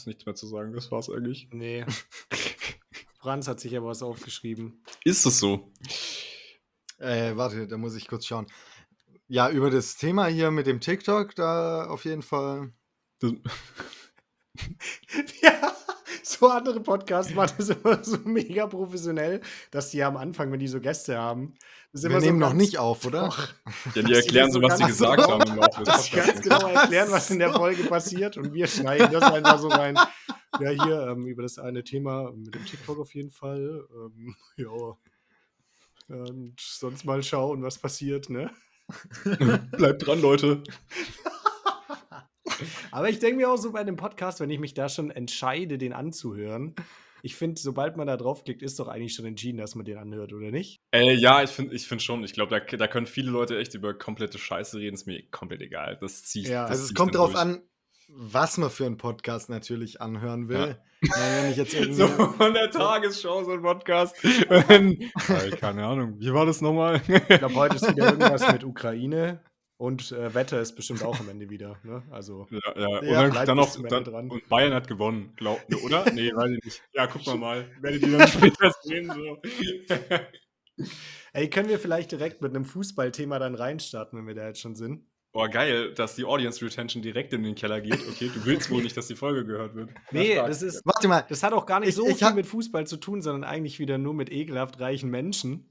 jetzt nichts mehr zu sagen. Das war's eigentlich. Nee. Franz hat sich ja was aufgeschrieben. Ist es so? Äh, warte, da muss ich kurz schauen. Ja, über das Thema hier mit dem TikTok, da auf jeden Fall. Das, so andere Podcasts machen das immer so mega professionell, dass die am Anfang, wenn die so Gäste haben, das Wir immer so nehmen noch ganz- nicht auf, oder? Doch. ja, die erklären so, was sie gesagt haben dass sie ganz genau erklären, was in der. Folge passiert und wir schneiden das einfach so rein. Ja, hier ähm, über das eine Thema mit dem TikTok auf jeden Fall. Ähm, ja. Und sonst mal schauen, was passiert, ne? Bleibt dran, Leute. Aber ich denke mir auch so bei dem Podcast, wenn ich mich da schon entscheide, den anzuhören, ich finde, sobald man da draufklickt, ist doch eigentlich schon entschieden, dass man den anhört, oder nicht? Äh, ja, ich finde ich find schon. Ich glaube, da, da können viele Leute echt über komplette Scheiße reden. Ist mir komplett egal. Das ziehe ich. Ja, das Also es kommt drauf durch. an, was man für einen Podcast natürlich anhören will. Ja. Wenn ich jetzt irgendwie. So von der Tagesschau, so ein Podcast. keine Ahnung. Wie war das nochmal? Ich glaube, heute ist wieder irgendwas mit Ukraine und äh, Wetter ist bestimmt auch am Ende wieder. Ne? Also, Ja, ja. Und Ja, dann, dann noch, dann, dran. und Bayern hat gewonnen, glaub, ne, oder? Nee, weiß ich nicht. Ja, guck mal mal. Werdet ihr dann später sehen. So. ey, können wir vielleicht direkt mit einem Fußballthema dann reinstarten, wenn wir da jetzt schon sind? Boah, geil, dass die Audience Retention direkt in den Keller geht. Okay, du willst wohl nicht, dass die Folge gehört wird. Nee, das ist. Warte mal, Das hat auch gar nicht Ich- so ich viel hab- mit Fußball zu tun, sondern eigentlich wieder nur mit ekelhaft reichen Menschen.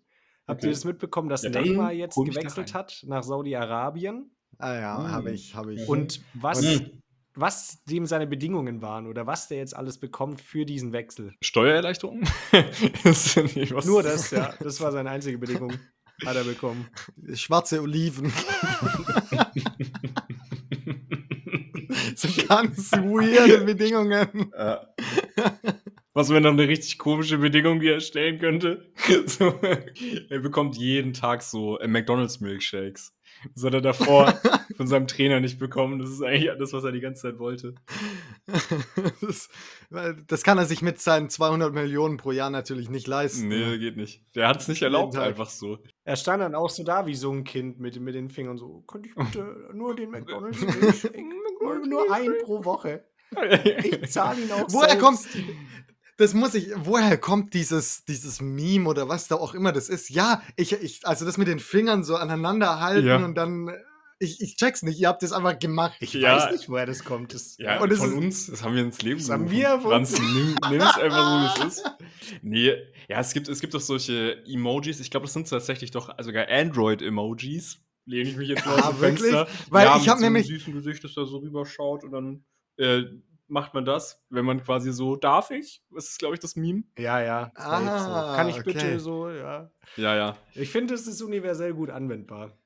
Habt ihr Okay. das mitbekommen, dass Ja, Neymar jetzt gewechselt hat nach Saudi-Arabien? ah ja, Mm. habe ich, habe ich. Und was, Mhm. was dem seine Bedingungen waren oder was der jetzt alles bekommt für diesen Wechsel. Steuererleichterung? Das Nur das, ja. Das war seine einzige Bedingung. Hat er bekommen. Schwarze Oliven. so ganz weirde Bedingungen. Ja. Was wäre noch eine richtig komische Bedingung, die er stellen könnte? So, er bekommt jeden Tag so äh, McDonalds Milkshakes. Das hat er davor von seinem Trainer nicht bekommen. Das ist eigentlich alles, was er die ganze Zeit wollte. Das, das kann er sich mit seinen 200 Millionen pro Jahr natürlich nicht leisten. Nee, ne? geht nicht. Der hat es nicht erlaubt, einfach so. Er stand dann auch so da wie so ein Kind mit, mit den Fingern so, könnte ich bitte nur den McDonalds Milkshake? nur, nur ein pro Woche. Ich zahle ihn auch Woher selbst. kommt, das muss ich, woher kommt dieses, dieses Meme oder was da auch immer das ist? Ja, ich, ich, also das mit den Fingern so aneinander halten Ja. und dann, ich, ich check's nicht, ihr habt das einfach gemacht. Ich Ja. weiß nicht, woher das kommt. Das, Ja, Und es von ist- uns, das haben wir ins Leben Das haben wir von uns. nimm, es einfach so, wie es ist. Nee, ja, es gibt, es gibt doch solche Emojis. Ich glaube, das sind tatsächlich doch sogar Android-Emojis. Lehne ich mich jetzt mal Ah, aus dem wirklich? Fenster. Weil ja, ich mit hab so einem nämlich- süßen Gesicht, das da so rüberschaut und dann äh, macht man das, wenn man quasi so, darf ich? Das ist, glaube ich, das Meme. Ja, ja. Ah, so. Kann ich okay. bitte so, ja. Ja, ja. Ich finde, es ist universell gut anwendbar.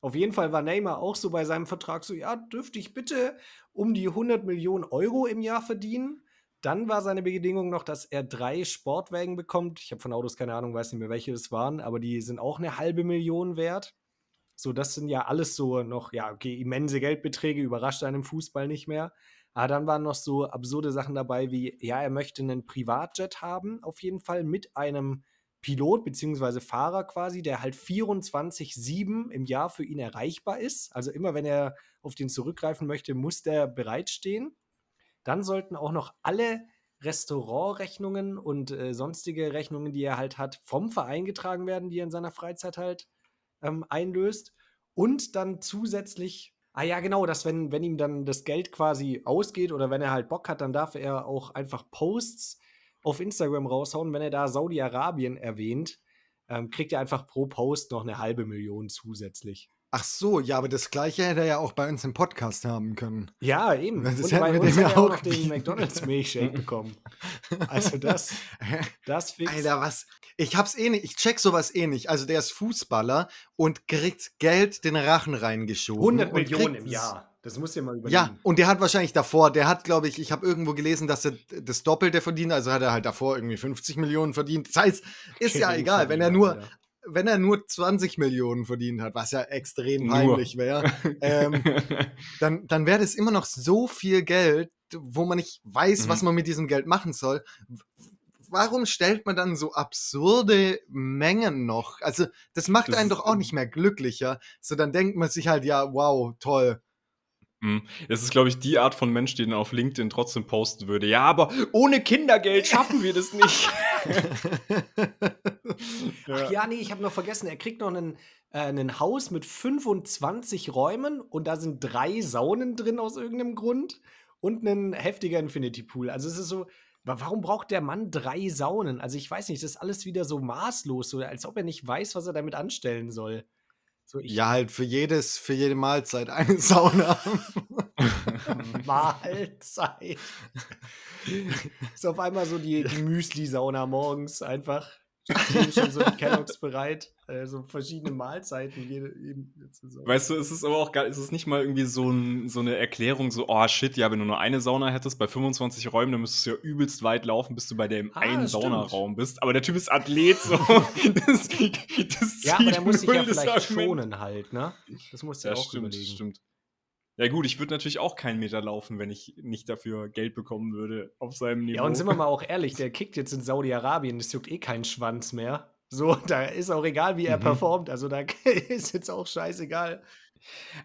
Auf jeden Fall war Neymar auch so bei seinem Vertrag so, ja, dürfte ich bitte um die 100 Millionen Euro im Jahr verdienen? Dann war seine Bedingung noch, dass er drei Sportwagen bekommt. Ich habe von Autos keine Ahnung, weiß nicht mehr, welche es waren, aber die sind auch eine halbe Million wert. So, das sind ja alles so noch, ja, okay, immense Geldbeträge, überrascht einen im Fußball nicht mehr. Aber dann waren noch so absurde Sachen dabei wie, ja, er möchte einen Privatjet haben, auf jeden Fall mit einem Pilot bzw. Fahrer quasi, der halt 24-7 im Jahr für ihn erreichbar ist. Also immer wenn er auf den zurückgreifen möchte, muss der bereitstehen. Dann sollten auch noch alle Restaurantrechnungen und äh, sonstige Rechnungen, die er halt hat, vom Verein getragen werden, die er in seiner Freizeit halt ähm, einlöst. Und dann zusätzlich, ah ja, genau, dass wenn, wenn ihm dann das Geld quasi ausgeht oder wenn er halt Bock hat, dann darf er auch einfach Posts auf Instagram raushauen. Wenn er da Saudi-Arabien erwähnt, ähm, kriegt er einfach pro Post noch eine halbe Million zusätzlich. Ach so, ja, aber das gleiche hätte er ja auch bei uns im Podcast haben können. Ja, eben. Das Und bei wir uns hat ja er auch noch den bieten. McDonalds Milkshake bekommen. Also das, das fix. Alter, was? Ich hab's eh nicht, ich check sowas eh nicht. Also der ist Fußballer und kriegt Geld den Rachen reingeschoben. 100 und Millionen im Jahr. Das muss dir mal überlegen. Ja, und der hat wahrscheinlich davor, der hat, glaube ich, ich habe irgendwo gelesen, dass er das Doppelte verdient, also hat er halt davor irgendwie 50 Millionen verdient. Das heißt, ist ja egal, wenn er nur. Wenn er nur 20 Millionen verdient hat, was ja extrem peinlich wäre, ähm, dann, dann wäre das immer noch so viel Geld, wo man nicht weiß, Mhm. was man mit diesem Geld machen soll. Warum stellt man dann so absurde Mengen noch? Also, das macht Das einen doch auch nicht mehr glücklicher. So, dann denkt man sich halt, ja, wow, toll. Mhm. Das ist, glaube ich, die Art von Mensch, die dann auf LinkedIn trotzdem posten würde. Ja, aber ohne Kindergeld schaffen wir das nicht. Ach ja, nee, ich habe noch vergessen, er kriegt noch einen, äh, ein Haus mit 25 Räumen und da sind drei Saunen drin aus irgendeinem Grund und ein heftiger Infinity Pool. Also es ist so, wa- warum braucht der Mann drei Saunen? Also ich weiß nicht, das ist alles wieder so maßlos, so als ob er nicht weiß, was er damit anstellen soll. So, Ja, halt für jedes, für jede Mahlzeit eine Sauna. Mahlzeit. ist auf einmal so die, die Müsli-Sauna morgens einfach. Stehen schon so die Kelloggs bereit. Also verschiedene Mahlzeiten. Jede, jede Saison. Weißt du, es ist aber auch geil, es ist nicht mal irgendwie so, ein, so eine Erklärung, so, oh shit, ja, wenn du nur eine Sauna hättest, bei 25 Räumen, dann müsstest du ja übelst weit laufen, bis du bei dem Ah, einen. Saunaraum bist. Aber der Typ ist Athlet, so. das, das Ja, aber der muss sich ja vielleicht schonen halt, ne? Das muss er Ja, auch stimmt, überlegen. stimmt. Ja, gut, ich würde natürlich auch keinen Meter laufen, wenn ich nicht dafür Geld bekommen würde auf seinem Niveau. Ja, und sind wir mal auch ehrlich, der kickt jetzt in Saudi-Arabien, das juckt eh keinen Schwanz mehr. So, da ist auch egal, wie er Mhm. performt. Also da ist jetzt auch scheißegal.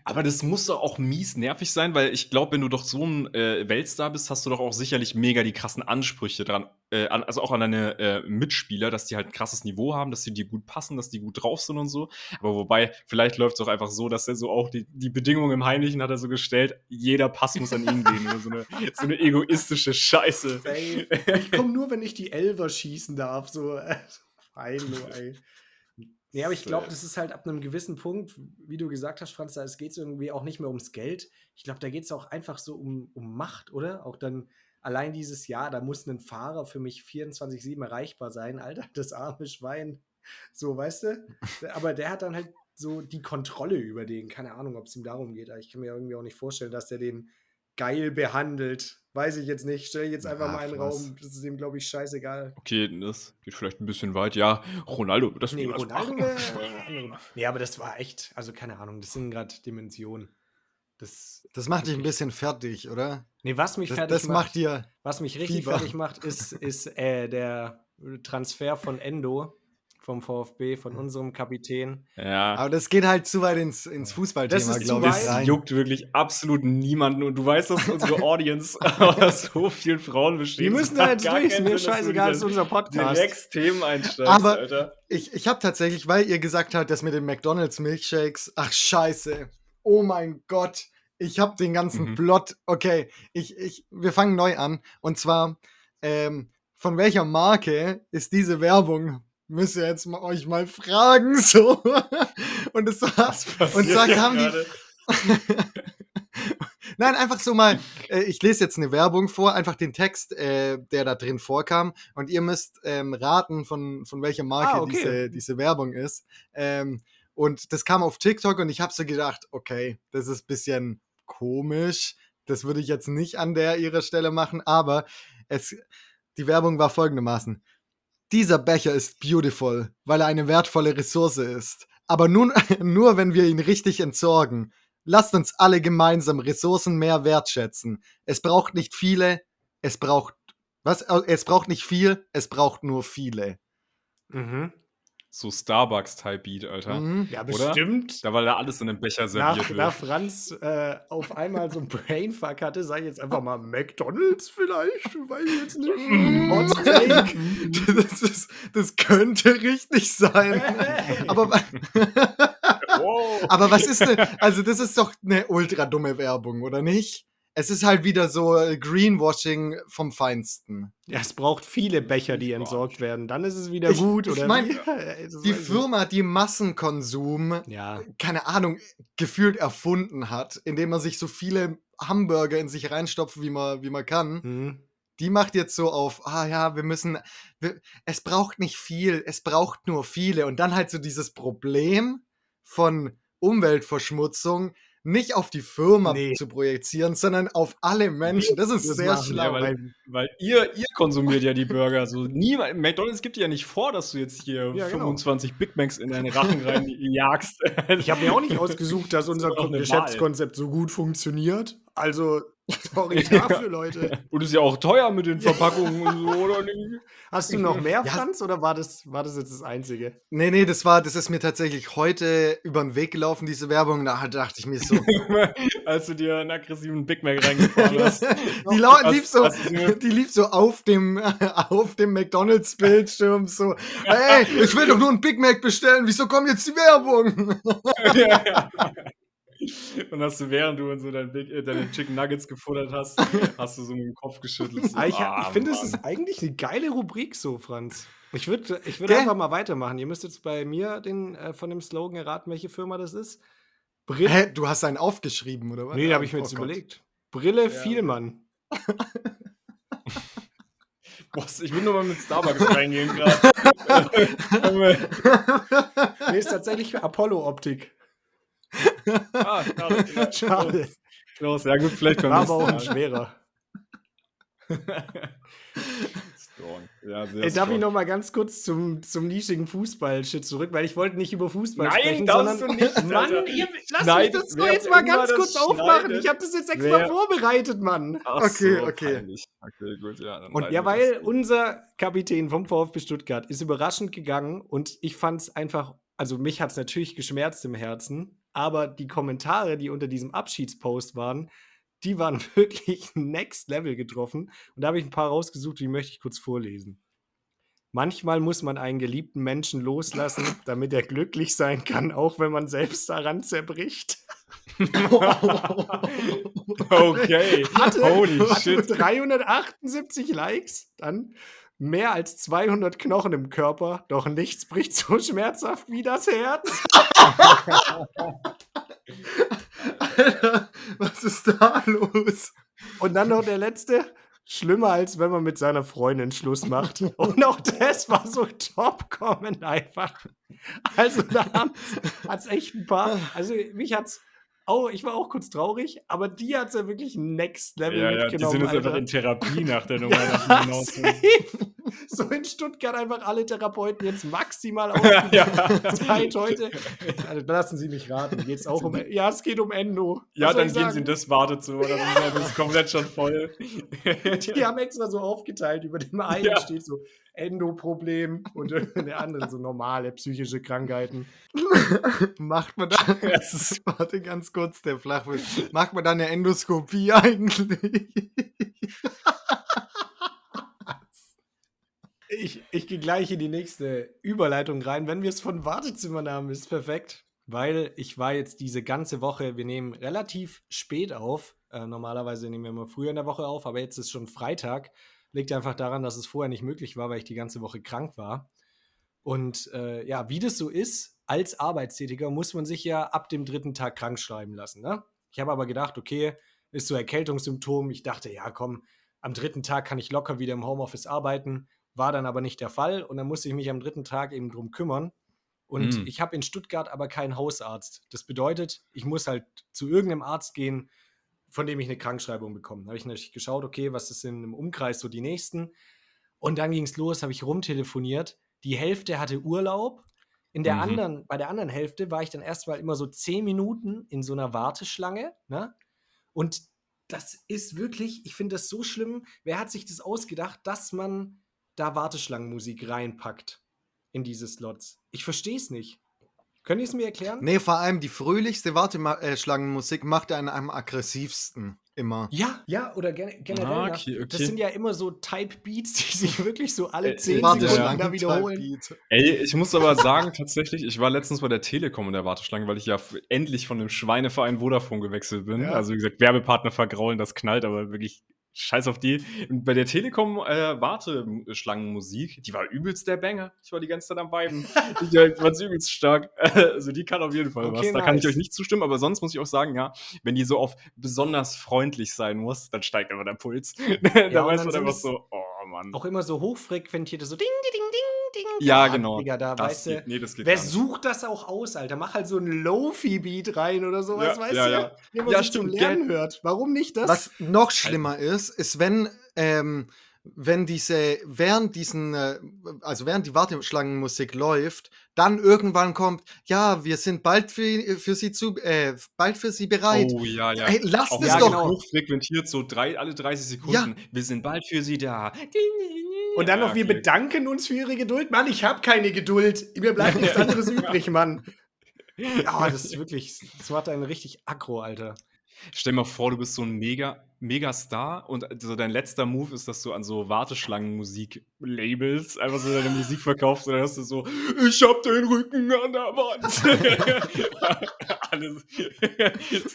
Aber das muss doch auch mies nervig sein, weil ich glaube, wenn du doch so ein äh, Weltstar bist, hast du doch auch sicherlich mega die krassen Ansprüche dran, äh, an, also auch an deine äh, Mitspieler, dass die halt ein krasses Niveau haben, dass die dir gut passen, dass die gut drauf sind und so. Aber wobei, vielleicht läuft es auch einfach so, dass er so auch die, die Bedingungen im Heimlichen hat er so gestellt, jeder Pass muss an ihn gehen. Oder so, eine, so eine egoistische Scheiße. Ich komme nur, wenn ich die Elver schießen darf. So, äh, fein, nur, ey. Nee, aber ich glaube, das ist halt ab einem gewissen Punkt, wie du gesagt hast, Franz, da es geht irgendwie auch nicht mehr ums Geld. Ich glaube, da geht es auch einfach so um, um Macht, oder? Auch dann allein dieses Jahr, da muss ein Fahrer für mich 24-7 erreichbar sein. Alter, das arme Schwein. So, weißt du? Aber der hat dann halt so die Kontrolle über den. Keine Ahnung, ob es ihm darum geht. Aber ich kann mir irgendwie auch nicht vorstellen, dass der den geil behandelt. Weiß ich jetzt nicht. Stell jetzt einfach Ach, mal einen. Raum. Das ist ihm, glaube ich, scheißegal. Okay, das geht vielleicht ein bisschen weit. Ja, Ronaldo, das Nee, Ronaldo Nee, aber das war echt, also keine Ahnung, das sind gerade Dimensionen. Das, Das macht dich ein bisschen fertig, oder? nee, was mich Das, fertig das macht, macht dir. was mich richtig Fieber. fertig macht, ist, ist äh, der Transfer von Endo vom VfB, von unserem Kapitän. Ja. Aber das geht halt zu weit ins, ins Das Fußballthema, glaube ich. rein. juckt wirklich absolut niemanden und du weißt, dass unsere Audience aus so vielen Frauen besteht. Die Es müssen da jetzt durch, ist mir dass scheißegal, das ist unser Podcast. Direkt Themen einsteigst, Aber- Alter. Ich, ich habe tatsächlich, weil ihr gesagt habt, das mit den McDonalds Milkshakes, ach scheiße, oh mein Gott, ich habe den ganzen Mhm. Plot. Okay, ich, ich, wir fangen neu an. Und zwar, ähm, von welcher Marke ist diese Werbung? Müsst ihr jetzt mal, euch mal fragen, so. Und es war, und hier kam die? Nein, einfach so mal, äh, ich lese jetzt eine Werbung vor, einfach den Text, äh, der da drin vorkam. Und ihr müsst ähm, raten, von, von welcher Marke Ah, okay. diese, diese Werbung ist. Ähm, und das kam auf TikTok und ich habe so gedacht, okay, das ist ein bisschen komisch. Das würde ich jetzt nicht an der ihrer Stelle machen, aber es, die Werbung war folgendermaßen. Dieser Becher ist beautiful, weil er eine wertvolle Ressource ist. Aber nun, nur wenn wir ihn richtig entsorgen. Lasst uns alle gemeinsam Ressourcen mehr wertschätzen. Es braucht nicht viele, es braucht was? Es braucht nicht viel, es braucht nur viele. Mhm. So Starbucks-Type-Beat, Alter. Mhm. Ja, Oder? bestimmt. Da, weil da alles in einem Becher serviert Nach, wird. nach Franz äh, auf einmal so ein Brainfuck hatte, sage ich jetzt einfach mal McDonalds vielleicht, weiß ich jetzt nicht. Mm. Das, ist, das könnte richtig sein. Aber, aber was ist denn? Also, das ist doch eine ultra dumme Werbung, oder nicht? Es ist halt wieder so äh, Greenwashing vom Feinsten. Ja, es braucht viele Becher, die entsorgt werden. Dann ist es wieder Ich- gut, ich oder? mein, wie? Das Die. Firma, die Massenkonsum, Ja. keine Ahnung, gefühlt erfunden hat, indem man sich so viele Hamburger in sich reinstopft, wie man, wie man kann, Hm. die macht jetzt so auf, ah ja, wir müssen, wir, es braucht nicht viel, es braucht nur viele. Und dann halt so dieses Problem von Umweltverschmutzung nicht auf die Firma Nee. zu projizieren, sondern auf alle Menschen. Das ist Das sehr machen schlau. Ja, weil, weil ihr, ihr konsumiert ja die Burger. So niemand, McDonalds gibt dir ja nicht vor, dass du jetzt hier Ja, genau. 25 Big Macs in deinen Rachen rein jagst. Ich habe mir auch nicht ausgesucht, dass unser Geschäftskonzept so gut funktioniert. Also, Sorry dafür, Leute. Und ist ja auch teuer mit den Verpackungen und so, oder nicht? Hast du noch mehr, Ja. Franz, oder war das, war das jetzt das Einzige? Nee, nee, das war, das ist mir tatsächlich heute über den Weg gelaufen, diese Werbung. Da dachte ich mir so, Als du dir einen aggressiven Big Mac reingefahren hast. die, lau- Hast- lief so, hast die lief so auf dem, auf dem McDonalds-Bildschirm so, hey, ich will doch nur einen Big Mac bestellen, wieso kommt jetzt die Werbung? ja, ja. Und hast du, während du in so dein Big, äh, deine Chicken Nuggets gefuttert hast, hast du so mit dem Kopf geschüttelt. So, Ah, ich ah, ich finde, es ist eigentlich eine geile Rubrik so, Franz. Ich würde ich würd Gell? einfach mal weitermachen. Ihr müsst jetzt bei mir den, äh, von dem Slogan erraten, welche Firma das ist. Brille. Hä, du hast einen aufgeschrieben, oder was? Nee, habe ich mir Oh jetzt Gott. überlegt. Brille Ja. Vielmann. Boah, ich will nur mal mit Starbucks reingehen gerade. Nee, ist tatsächlich Apollo-Optik. Ah, schade. Ja, Schade. Los, ja gut, vielleicht War aber auch ein schwerer. Strong. Ja, sehr Ey, darf ich noch mal ganz kurz zum, zum nischigen Fußball-Shit zurück, weil ich wollte nicht über Fußball Nein, sprechen, darfst sondern du nicht, Mann, ihr, lass Schneid- mich das doch jetzt mal ganz kurz aufmachen. schneidet. Ich habe das jetzt extra Wer- vorbereitet, Mann. Ach Okay, so, okay. peinlich. Okay, gut, ja. Und- Ja, weil unser Kapitän vom VfB Stuttgart ist überraschend gegangen und ich fand es einfach, also mich hat es natürlich geschmerzt im Herzen, aber die Kommentare, die unter diesem Abschiedspost waren, die waren wirklich next level getroffen. Und da habe ich ein paar rausgesucht, die möchte ich kurz vorlesen. Manchmal muss man einen geliebten Menschen loslassen, damit er glücklich sein kann, auch wenn man selbst daran zerbricht. Okay. Hatte, Holy hatte shit. 378 Likes, dann mehr als 200 Knochen im Körper, doch nichts bricht so schmerzhaft wie das Herz. Alter, was ist da los? Und dann noch der letzte. Schlimmer als wenn man mit seiner Freundin Schluss macht. Und auch das war so top-comment einfach. Also da hat es echt ein paar. Also mich hat's auch, ich war auch kurz traurig, aber die hat es ja wirklich next level Ja, ja, die mitgenommen. sind jetzt einfach Alter. in Therapie nach der Nummer. Ja, so in Stuttgart einfach alle Therapeuten jetzt maximal ja. Zeit heute. Also, lassen Sie mich raten. Geht's auch um. Ja, es geht um Endo. ja, dann gehen sie in das Wartezimmer. Das ist, ja- das ist komplett schon voll. Die haben extra so aufgeteilt. Über dem einen Ja. steht so Endo-Problem und über der anderen so normale psychische Krankheiten. Macht man da, Das ist- warte ganz kurz, der Flachwitz. Macht man da eine Endoskopie eigentlich? Ich, ich gehe gleich in die nächste Überleitung rein. Wenn wir es von Wartezimmern haben, ist perfekt. Weil ich war jetzt diese ganze Woche, wir nehmen relativ spät auf. Äh, normalerweise nehmen wir immer früher in der Woche auf, aber jetzt ist schon Freitag. Liegt einfach daran, dass es vorher nicht möglich war, weil ich die ganze Woche krank war. Und äh, ja, wie das so ist, als Arbeitstätiger muss man sich ja ab dem dritten Tag krank schreiben lassen. Ne? Ich habe aber gedacht, okay, ist so Erkältungssymptom. Ich dachte, ja, komm, am dritten Tag kann ich locker wieder im Homeoffice arbeiten. War dann aber nicht der Fall und dann musste ich mich am dritten Tag eben drum kümmern. Und Mm. ich habe in Stuttgart aber keinen Hausarzt. Das bedeutet, ich muss halt zu irgendeinem Arzt gehen, von dem ich eine Krankschreibung bekomme. Da habe ich natürlich geschaut, okay, was ist in einem Umkreis so die nächsten. Und dann ging es los, habe ich rumtelefoniert. Die Hälfte hatte Urlaub. In der Mhm. anderen, bei der anderen Hälfte war ich dann erstmal immer so zehn Minuten in so einer Warteschlange. Ne? Und das ist wirklich, ich finde das so schlimm. Wer hat sich das ausgedacht, dass man da Warteschlangenmusik reinpackt in diese Slots? Ich verstehe es nicht. Könnt ihr es mir erklären? Nee, vor allem die fröhlichste Warteschlangenmusik macht einen am aggressivsten immer. Ja, ja, oder gen generell. Ah, nach- okay, Das okay. sind ja immer so Type-Beats, die sich wirklich so alle Äh, zehn Warte, Sekunden ja. da wiederholen. Ey, ich muss aber sagen, tatsächlich, ich war letztens bei der Telekom in der Warteschlange, weil ich ja endlich von dem Schweineverein Vodafone gewechselt bin. Ja. Also, wie gesagt, Werbepartner vergraulen, das knallt, aber wirklich scheiß auf die. Und bei der Telekom äh, Warteschlangenmusik, die war übelst der Banger. Ich war die ganze Zeit am Weiben. die war übelst stark. Also, die kann auf jeden Fall Okay, was. Da kann ich nice. euch nicht zustimmen, aber sonst muss ich auch sagen, ja, wenn die so auf besonders freundlich sein muss, dann steigt einfach der Puls. da und weiß man einfach so, oh Mann. Auch immer so hochfrequentierte, so ding, ding, ding, ding. Ja, Ah, genau. Digga, da Das weißt du, geht- nee, das geht wer sucht das auch aus, Alter? Mach halt so ein Lofi-Beat rein oder sowas, Ja, weißt ja, du? ja. Den man Ja, sich zum stimmt, Lernen hört. Warum nicht das? Was noch schlimmer ist, ist, wenn ähm, wenn diese, während diesen, äh, also während die Warteschlangenmusik läuft, dann irgendwann kommt, ja, wir sind bald für, für sie zu, äh, bald für sie bereit. Oh ja, ja. Ey, lasst Auch es ja, doch. genau. hochfrequentiert, so drei, alle 30 Sekunden. Wir sind bald für Sie da. Und dann Ja, noch, wir okay. bedanken uns für Ihre Geduld. Mann, ich habe keine Geduld. Mir bleibt nichts anderes übrig, Mann. Ja, das ist wirklich, das macht einen richtig aggro, Alter. Stell dir mal vor, du bist so ein mega, mega Star und so dein letzter Move ist, dass du an so Warteschlangen-Musik-Labels einfach so deine Musik verkaufst und dann hast du so, ich hab den Rücken an der Wand. Alles.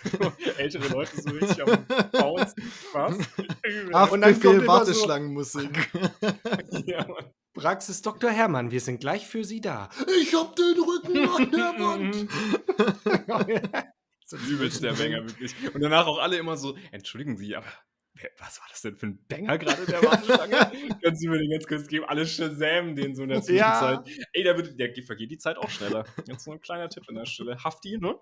so, ältere Leute so richtig am Bounce. Was? Übel. Und dann kommt immer so- Warteschlangenmusik. ja, Mann. Praxis Dr. Hermann, wir sind gleich für Sie da. ich hab den Rücken an der Wand. Übelst der Banger, wirklich. Und danach auch alle immer so, entschuldigen Sie, aber was war das denn für ein Banger gerade in der Warteschlange? Können Sie mir den ganz kurz geben? Alle Shazam den so in der Ja. Zwischenzeit. Ey, da wird, der vergeht die Zeit auch schneller. Jetzt noch ein kleiner Tipp an der Stelle. Hafti, ne?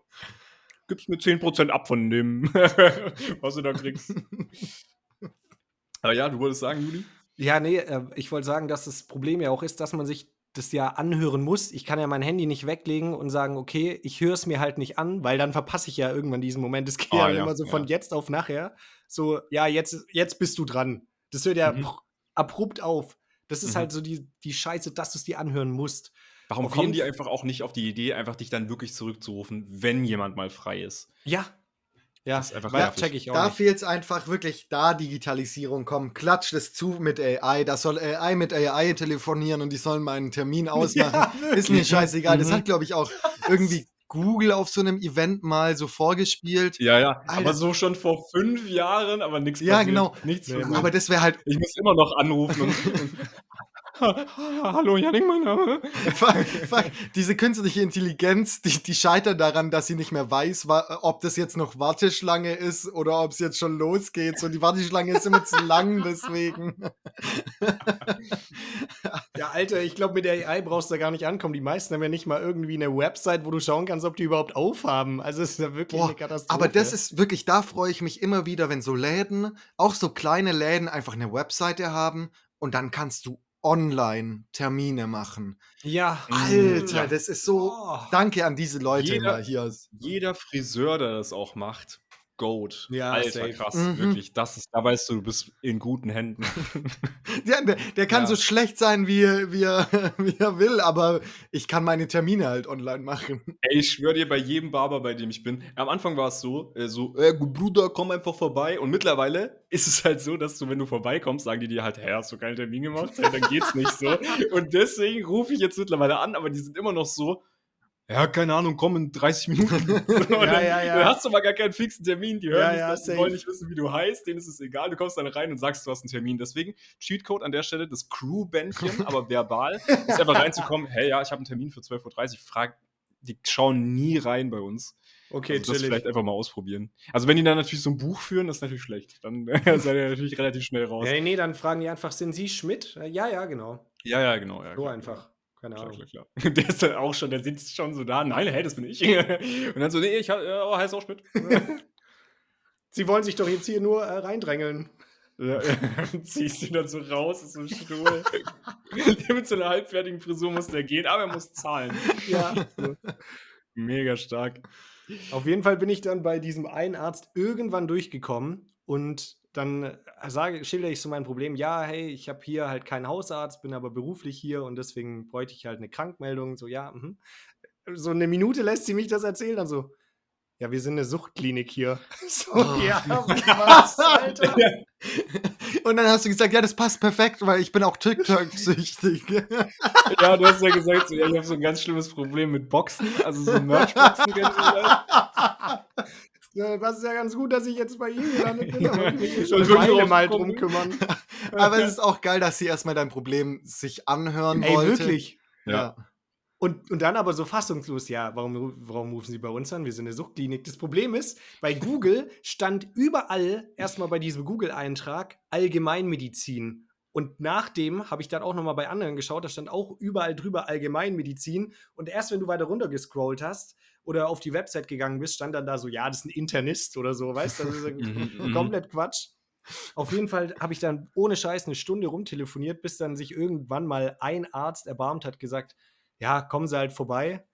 Gibst mir 10% ab von dem, was du da kriegst. Aber ja, du wolltest sagen, Juli? Ja, nee, äh, ich wollte sagen, dass das Problem ja auch ist, dass man sich das ja anhören muss. Ich kann ja mein Handy nicht weglegen und sagen, okay, ich höre es mir halt nicht an, weil dann verpasse ich ja irgendwann diesen Moment. Es geht Ah, ja, ja, immer so ja. von jetzt auf nachher. So, ja, jetzt, jetzt bist du dran. Das hört ja Mhm. abrupt auf. Das ist Mhm. halt so die, die Scheiße, dass du es dir anhören musst. Warum Auf kommen jeden die einfach auch nicht auf die Idee, einfach dich dann wirklich zurückzurufen, wenn jemand mal frei ist? Ja. Ja, Das ist einfach weil, check ich auch Da fehlt es einfach wirklich, da Digitalisierung kommt. Klatscht es zu mit AI. Da soll AI mit AI telefonieren und die sollen mal einen Termin ausmachen. ist mir scheißegal. Das Mhm. hat, glaube ich, auch irgendwie Google auf so einem Event mal so vorgespielt. Ja, ja. Alter. Aber so schon vor fünf Jahren, aber nichts Ja, passiert. genau. Nichts Nee. Aber das wäre halt ich muss immer noch anrufen und. Hallo, Janik, mein Name. Fuck, fuck. Diese künstliche Intelligenz, die, die scheitert daran, dass sie nicht mehr weiß, ob das jetzt noch Warteschlange ist oder ob es jetzt schon losgeht. So, die Warteschlange ist immer zu lang, deswegen. Ja, Alter, ich glaube, mit der AI brauchst du da gar nicht ankommen. Die meisten haben ja nicht mal irgendwie eine Website, wo du schauen kannst, ob die überhaupt aufhaben. Also es ist ja wirklich Boah, eine Katastrophe. aber das ist wirklich, da freue ich mich immer wieder, wenn so Läden, auch so kleine Läden, einfach eine Webseite haben und dann kannst du online Termine machen. Ja. Alter, das ist so. Oh. Danke an diese Leute Jeder- immer hier. Jeder Friseur, der das auch macht, Goat. Ja, Alter, safe. krass. Mhm. Wirklich, das ist, da weißt du, du bist in guten Händen. Ja, der, der kann Ja. so schlecht sein, wie, er- wie, er, wie er will, aber ich kann meine Termine halt online machen. Ey, ich schwöre dir, bei jedem Barber, bei dem ich bin, am Anfang war es so, äh, so, äh, gut, Bruder, komm einfach vorbei. Und mittlerweile ist es halt so, dass du, wenn du vorbeikommst, sagen die dir halt, hä, hast du keinen Termin gemacht? Ja, dann geht's nicht so. Und deswegen rufe ich jetzt mittlerweile an, aber die sind immer noch so, ja, keine Ahnung, komm in 30 Minuten. Ja, dann, ja, ja. dann hast du aber gar keinen fixen Termin. Die hören Ja, nicht, ja, wollen nicht wissen, wie du heißt, denen ist es egal. Du kommst dann rein und sagst, du hast einen Termin. Deswegen, Cheatcode an der Stelle, das Crew-Bändchen, aber verbal, ist einfach reinzukommen, hey, ja, ich habe einen Termin für 12.30 Uhr. Frag, die schauen nie rein bei uns. Okay, also das vielleicht einfach mal ausprobieren. Also wenn die dann natürlich so ein Buch führen, das ist natürlich schlecht. Dann seid ihr natürlich relativ schnell raus. Ja, nee, dann fragen die einfach, sind Sie Schmidt? Ja, ja, genau. Ja, ja, genau. Ja, So klar, einfach. Keine Klar, Ahnung. klar, klar. Der ist dann auch schon, der sitzt schon so da. Nein, hey, das bin ich. Und dann so, nee, ich ja, oh, heiße auch Schmidt. Sie wollen sich doch jetzt hier nur äh, reindrängeln. Ja, ziehst du dann so raus, ist so Stuhl. der mit so einer halbfertigen Frisur muss der gehen, aber er muss zahlen. Ja. Mega stark. Auf jeden Fall bin ich dann bei diesem einen Arzt irgendwann durchgekommen und dann äh, sage, schildere ich so mein Problem. Ja, hey, ich habe hier halt keinen Hausarzt, bin aber beruflich hier und deswegen bräuchte ich halt eine Krankmeldung. So, ja, mhm. So eine Minute lässt sie mich das erzählen, dann so, ja, wir sind eine Suchtklinik hier. So, Oh. ja, was, Alter? Und dann hast du gesagt, ja, das passt perfekt, weil ich bin auch TikTok-süchtig. Ja, du hast ja gesagt, so, ja, ich habe so ein ganz schlimmes Problem mit Boxen, also so Merch-Boxen das? Ist ja ganz gut, dass ich jetzt bei Ihnen gelandet bin. Ich mich Das schon eine mal drum kümmern. Aber es ist auch geil, dass sie erstmal dein Problem sich anhören Ey, wollte. wirklich. Ja. Und, und dann aber so fassungslos, ja, warum, ru- warum rufen Sie bei uns an? Wir sind eine Suchtklinik. Das Problem ist, bei Google stand überall erstmal bei diesem Google-Eintrag Allgemeinmedizin. Und nachdem habe ich dann auch nochmal bei anderen geschaut, da stand auch überall drüber Allgemeinmedizin. Und erst wenn du weiter runter gescrollt hast oder auf die Website gegangen bist, stand dann da so, ja, das ist ein Internist oder so, weißt du? Das ist Mhm, mhm. komplett Quatsch. Auf jeden Fall habe ich dann ohne Scheiß eine Stunde rumtelefoniert, bis dann sich irgendwann mal ein Arzt erbarmt hat, gesagt, ja, kommen Sie halt vorbei.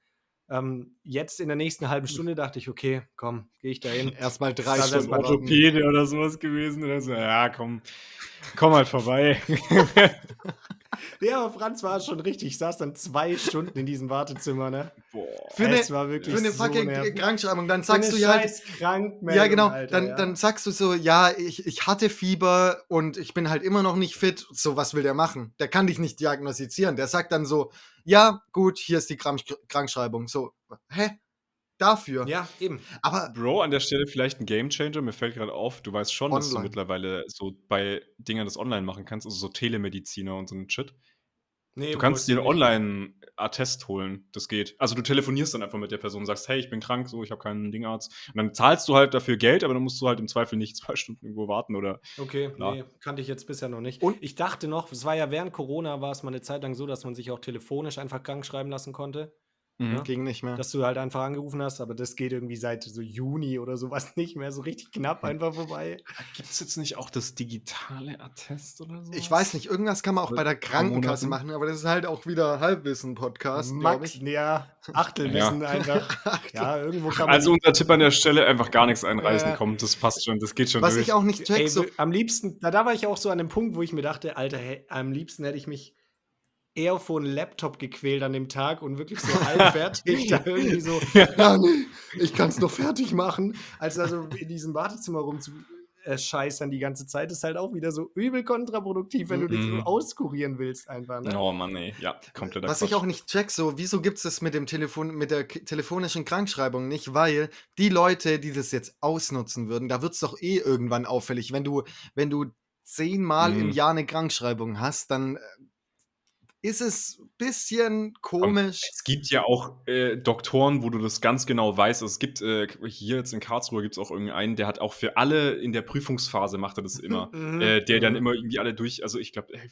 Ähm, jetzt in der nächsten halben Stunde dachte ich, okay, komm, gehe ich da hin. Erstmal drei Stunden. Orthopäde oder sowas gewesen. Oder so. Ja, komm, komm halt vorbei. Ja, aber Franz war schon richtig. Ich saß dann zwei Stunden in diesem Wartezimmer, ne? Boah. Für eine, Es war wirklich für eine so fucking nervig. Krankschreibung. Dann sagst du ja halt, scheiß Krankmeldung, Ja, genau. Alter, dann, ja. dann sagst du so, ja, ich, ich hatte Fieber und ich bin halt immer noch nicht fit. So, was will der machen? Der kann dich nicht diagnostizieren. Der sagt dann so, ja, gut, hier ist die Krank Krankschreibung. So, hä? Dafür. Ja, eben. Aber Bro, an der Stelle vielleicht ein Gamechanger. Mir fällt gerade auf, du weißt schon, dass du Online. mittlerweile so bei Dingern das online machen kannst, also so Telemediziner und so ein Shit. Nee, Du kannst dir einen. Online-Attest holen. Das geht. Also du telefonierst dann einfach mit der Person und sagst, hey, ich bin krank, so, ich habe keinen Dingarzt. Und dann zahlst du halt dafür Geld, aber dann musst du halt im Zweifel nicht zwei Stunden irgendwo warten oder. Okay, Klar. nee, kannte ich jetzt bisher noch nicht. Und- ich dachte noch, es war ja während Corona, war es mal eine Zeit lang so, dass man sich auch telefonisch einfach krank schreiben lassen konnte. Mhm. Ja. ging nicht mehr. Dass du halt einfach angerufen hast, aber das geht irgendwie seit so Juni oder sowas nicht mehr so richtig knapp einfach vorbei. Gibt es jetzt nicht auch das digitale Attest oder so? Ich weiß nicht, irgendwas kann man auch bei der Krankenkasse machen, aber das ist halt auch wieder Halbwissen-Podcast, glaube Max, ich. ja, Achtelwissen einfach. Ja, irgendwo kann man. Also unser Tipp an der Stelle, einfach gar nichts einreißen. Ja. Komm, das passt schon, das geht schon Was durch. ich auch nicht check, Ey, so, am liebsten, da, da war ich auch so an dem Punkt, wo ich mir dachte, Alter, hey, am liebsten hätte ich mich eher vor einen Laptop gequält an dem Tag und wirklich so halbfertig da irgendwie so, ja, nee, ich kann es noch fertig machen, als also in diesem Wartezimmer rumzuscheißern die ganze Zeit, ist halt auch wieder so übel kontraproduktiv, wenn du dich so Mhm. auskurieren willst einfach. Ne? Oh Mann, ey. Ja, kompletter Was ich Quatsch. auch nicht check, so, wieso gibt es das mit dem Telefon, mit der telefonischen Krankschreibung nicht? Weil die Leute, die das jetzt ausnutzen würden, da wird es doch eh irgendwann auffällig. Wenn du, wenn du zehnmal im Mhm. Jahr eine Krankschreibung hast, dann äh, ist es ein bisschen komisch. Es gibt ja auch äh, Doktoren, wo du das ganz genau weißt. Also es gibt äh, hier jetzt in Karlsruhe gibt es auch irgendeinen, der hat auch für alle in der Prüfungsphase macht er das immer. Mhm. äh, der dann Mhm. immer irgendwie alle durch, also ich glaube, äh,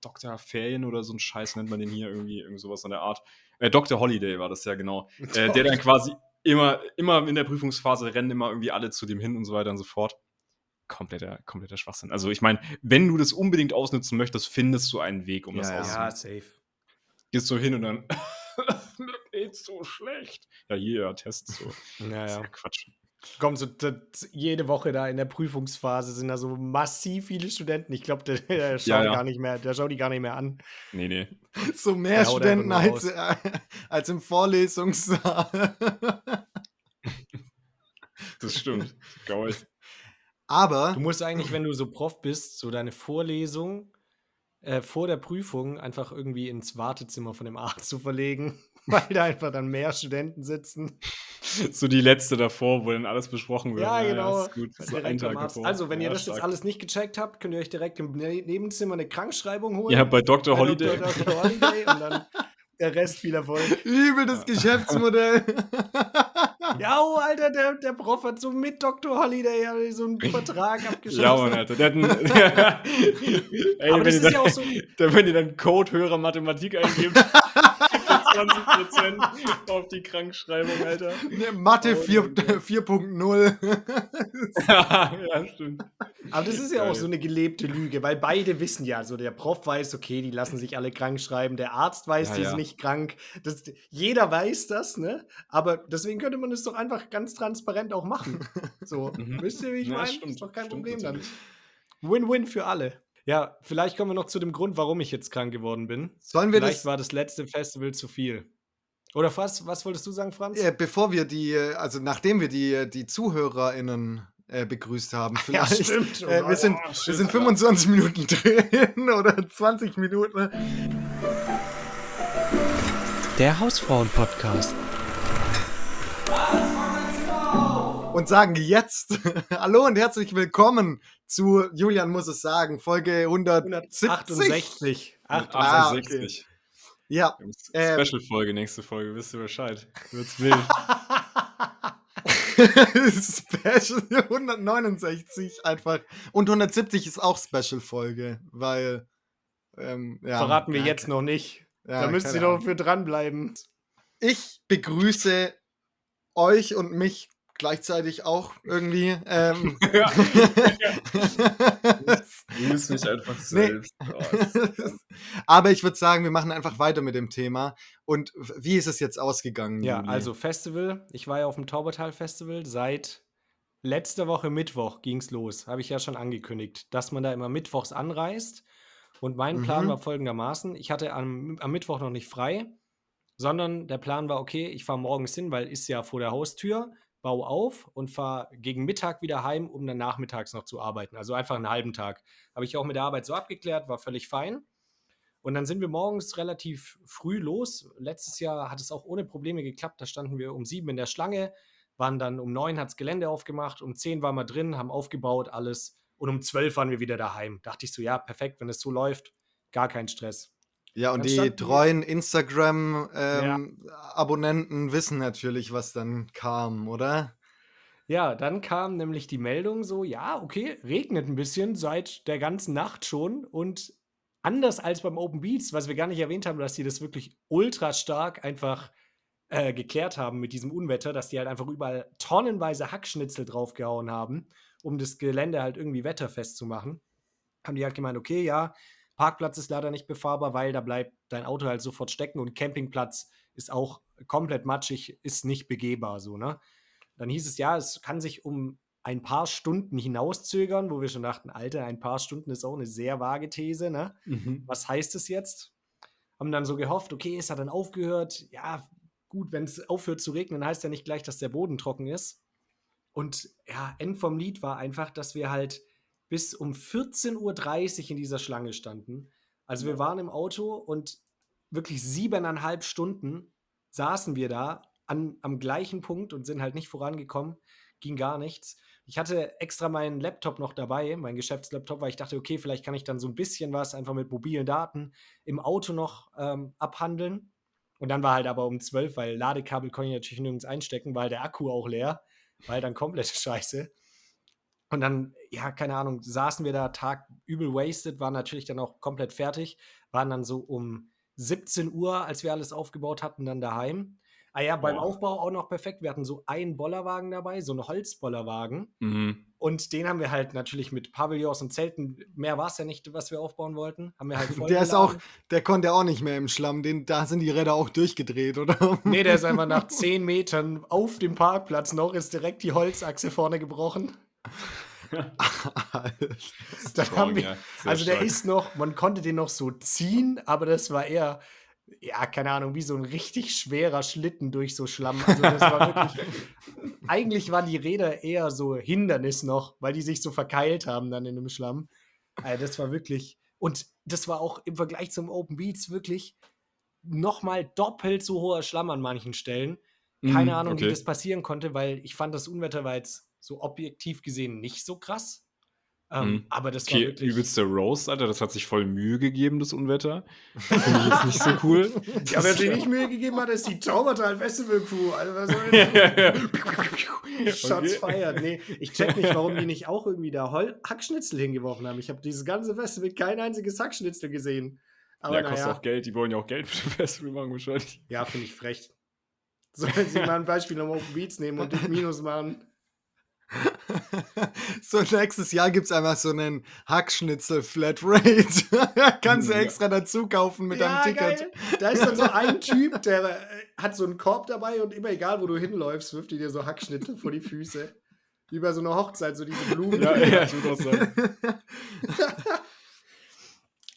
Dr. Ferien oder so ein Scheiß nennt man den hier irgendwie, irgend sowas an der Art. Äh, Dr. Holiday war das ja genau. Äh, der dann quasi immer, immer in der Prüfungsphase rennen immer irgendwie alle zu dem hin und so weiter und so fort. Kompletter, kompletter Schwachsinn. Also ich meine, wenn du das unbedingt ausnutzen möchtest, findest du einen Weg, um Ja, das ja. auszunutzen. Ja, safe. Gehst du hin und dann mir geht's so schlecht. Ja, hier, ja, Test so. Ja, ja. Quatsch. Kommen so jede Woche da in der Prüfungsphase sind da so massiv viele Studenten. Ich glaube, der, der schaut Ja, ja. gar nicht mehr, der schaut die gar nicht mehr an. Nee, nee. So mehr Studenten als, äh, als im Vorlesungssaal. Das stimmt. Geil. Aber Du musst eigentlich, wenn du so Prof bist, so deine Vorlesung äh, vor der Prüfung einfach irgendwie ins Wartezimmer von dem Arzt zu verlegen, weil da einfach dann mehr Studenten sitzen. So die letzte davor, wo dann alles besprochen wird. Ja, genau. So ein am Tag Arzt. davor. Also, wenn ihr Ja, das jetzt stark. alles nicht gecheckt habt, könnt ihr euch direkt im Ne- Nebenzimmer eine Krankschreibung holen. Ja, bei Dr. Bei Holiday. Dr. Dr. Holiday und dann der Rest viel Erfolg. übel das Geschäftsmodell. Ja, oh, Alter, der, der Prof hat so mit Dr. Holiday hat so einen Vertrag abgeschlossen. Ja, Mann, Alter. Der hat einen, Ey, Aber wenn das ist dann, ja auch so- da, wenn ihr dann Code höherer Mathematik eingebt, 20% auf die Krankschreibung, Alter. Ne, Mathe Oh, 4 mein Gott. 4.0. ja, stimmt. Aber das ist ja Geil. auch so eine gelebte Lüge, weil beide wissen ja, so der Prof weiß, okay, die lassen sich alle krank schreiben, der Arzt weiß, Ja, die ja. sind nicht krank. Das, jeder weiß das, ne? Aber deswegen könnte man es doch einfach ganz transparent auch machen. So, Mhm. wisst ihr, wie ich Ja, meine? Ist doch kein stimmt Problem dann. natürlich. Win-win für alle. Ja, vielleicht kommen wir noch zu dem Grund, warum ich jetzt krank geworden bin. Sollen wir Vielleicht das, war das letzte Festival zu viel. Oder was, was wolltest du sagen, Franz? äh, bevor wir die, äh, also nachdem wir die, äh, die ZuhörerInnen äh, begrüßt haben, Ja, vielleicht. stimmt. Äh, wir sind, Oh, wir shit, sind Alter. 25 Minuten drin oder 20 Minuten. Der Hausfrauen-Podcast. und sagen jetzt Hallo und herzlich willkommen zu Julian muss es sagen, Folge 170. 168. Ah, 68. Ja, Ähm. Special-Folge, nächste Folge, wisst ihr Bescheid. Wird's wild. Special 169 einfach. Und 170 ist auch Special-Folge, weil. Ähm, ja, Verraten wir ja, jetzt noch nicht. ja, da müsst ihr doch für dranbleiben. Ich begrüße euch und mich gleichzeitig auch irgendwie. Ähm, Ja. Grüß mich einfach Nee. selbst. Oh, Aber ich würde sagen, wir machen einfach weiter mit dem Thema. Und wie ist es jetzt ausgegangen? Ja, Juli? also Festival. Ich war ja auf dem Taubertal-Festival. Seit letzter Woche Mittwoch ging es los. Habe ich ja schon angekündigt, dass man da immer mittwochs anreist. Und mein Plan Mhm. war folgendermaßen: Ich hatte am, am Mittwoch noch nicht frei, sondern der Plan war, okay, ich fahre morgens hin, weil ist ja vor der Haustür, baue auf und fahre gegen Mittag wieder heim, um dann nachmittags noch zu arbeiten. Also einfach einen halben Tag. Habe ich auch mit der Arbeit so abgeklärt, war völlig fein. Und dann sind wir morgens relativ früh los. Letztes Jahr hat es auch ohne Probleme geklappt. Da standen wir um sieben in der Schlange, waren dann um neun hat das Gelände aufgemacht, um zehn waren wir drin, haben aufgebaut, alles. Und um zwölf waren wir wieder daheim. Dachte ich so, ja, perfekt, wenn es so läuft, gar kein Stress. Ja, und dann die treuen Instagram-Abonnenten wissen natürlich, was dann kam, oder? Ja, dann kam nämlich die Meldung so, ja, okay, regnet ein bisschen seit der ganzen Nacht schon und anders als beim Open Beats, was wir gar nicht erwähnt haben, dass die das wirklich ultra stark einfach äh, geklärt haben mit diesem Unwetter, dass die halt einfach überall tonnenweise Hackschnitzel draufgehauen haben, um das Gelände halt irgendwie wetterfest zu machen. Haben die halt gemeint, okay, ja, Parkplatz ist leider nicht befahrbar, weil da bleibt dein Auto halt sofort stecken und Campingplatz ist auch komplett matschig, ist nicht begehbar, so, ne? Dann hieß es ja, es kann sich um ein paar Stunden hinauszögern, wo wir schon dachten, Alter, ein paar Stunden ist auch eine sehr vage These, ne? Mhm. Was heißt es jetzt? Haben dann so gehofft, okay, es hat dann aufgehört. Ja, gut, wenn es aufhört zu regnen, heißt ja nicht gleich, dass der Boden trocken ist. Und ja, End vom Lied war einfach, dass wir halt bis um 14.30 Uhr in dieser Schlange standen. Also wir waren im Auto und wirklich siebeneinhalb Stunden saßen wir da an, am gleichen Punkt und sind halt nicht vorangekommen. Ging gar nichts. Ich hatte extra meinen Laptop noch dabei, meinen Geschäftslaptop, weil ich dachte, okay, vielleicht kann ich dann so ein bisschen was einfach mit mobilen Daten im Auto noch ähm, abhandeln. Und dann war halt aber um 12, weil Ladekabel konnte ich natürlich nirgends einstecken, weil der Akku auch leer, weil dann komplette Scheiße. Und dann, ja, keine Ahnung, saßen wir da Tag übel wasted, waren natürlich dann auch komplett fertig, waren dann so um 17 Uhr, als wir alles aufgebaut hatten, dann daheim. Ah ja, beim Boah. Aufbau auch noch perfekt. Wir hatten so einen Bollerwagen dabei, so einen Holzbollerwagen. Mhm. Und den haben wir halt natürlich mit Pavillons und Zelten, mehr war es ja nicht, was wir aufbauen wollten, haben wir halt voll Der ist auch, der konnte auch nicht mehr im Schlamm. Den, da sind die Räder auch durchgedreht, oder? Nee, der ist einfach nach 10 Metern auf dem Parkplatz noch, ist direkt die Holzachse vorne gebrochen. Strong, wir, ja. Also der stark. ist noch, man konnte den noch so ziehen, aber das war eher, ja, keine Ahnung, wie so ein richtig schwerer Schlitten durch so Schlamm. Also das war wirklich, eigentlich waren die Räder eher so Hindernis noch, weil die sich so verkeilt haben dann in dem Schlamm. Also das war wirklich, und das war auch im Vergleich zum Open Beats wirklich nochmal doppelt so hoher Schlamm an manchen Stellen. Keine Mhm, Ahnung, wie okay. das passieren konnte, weil ich fand, das Unwetter war jetzt so objektiv gesehen nicht so krass. Ähm, Mhm. Aber das war Okay, wirklich. übelster Roast, Alter. Das hat sich voll Mühe gegeben, das Unwetter. Finde ich jetzt nicht so cool. Ja, wer sich nicht Mühe gegeben hat, ist die Taubertal Festival Crew. Also, was soll das? Shots Okay. feiert. Nee, ich check nicht, warum die nicht auch irgendwie da Hol Hackschnitzel hingeworfen haben. Ich habe dieses ganze Festival kein einziges Hackschnitzel gesehen. Aber ja, kostet naja, auch Geld. Die wollen ja auch Geld mit dem Festival machen, wahrscheinlich. ja, finde ich frech. Sollen sie mal ein Beispiel am Open Beats nehmen und dich Minus machen? So, nächstes Jahr gibt es einfach so einen Hackschnitzel-Flatrate. Kannst du Ja. extra dazu kaufen mit deinem Ticket. geil. Da ist dann so ein Typ, der äh, hat so einen Korb dabei und immer egal, wo du hinläufst, wirft die dir so Hackschnitzel vor die Füße. Wie bei so einer Hochzeit, so diese Blumen. Ja, ja, würde auch sagen.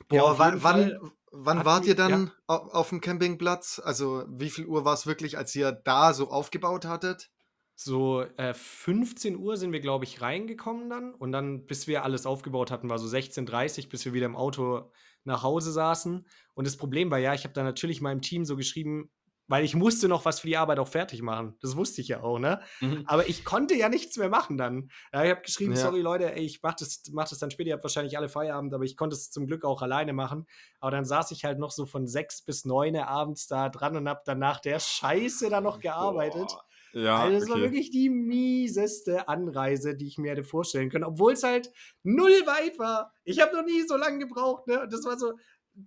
Boah, Ja, wann, wann, wann wart ihr dann au- auf dem Campingplatz? Also, wie viel Uhr war es wirklich, als ihr da so aufgebaut hattet? So äh, 15 Uhr sind wir, glaube ich, reingekommen dann. Und dann, bis wir alles aufgebaut hatten, war so 16.30 Uhr, bis wir wieder im Auto nach Hause saßen. Und das Problem war ja, ich habe dann natürlich meinem Team so geschrieben, weil ich musste noch was für die Arbeit auch fertig machen. Das wusste ich ja auch, ne? Mhm. Aber ich konnte ja nichts mehr machen dann. Ja, ich habe geschrieben, Ja. sorry Leute, ey, ich mach das, mach das dann später, ihr habt wahrscheinlich alle Feierabend, aber ich konnte es zum Glück auch alleine machen. Aber dann saß ich halt noch so von sechs bis neun abends da dran und habe dann nach der Scheiße da noch gearbeitet. Boah. Ja, Also das war okay. wirklich die mieseste Anreise, die ich mir hätte vorstellen können, obwohl es halt null weit war. Ich habe noch nie so lange gebraucht, ne? Und das war so,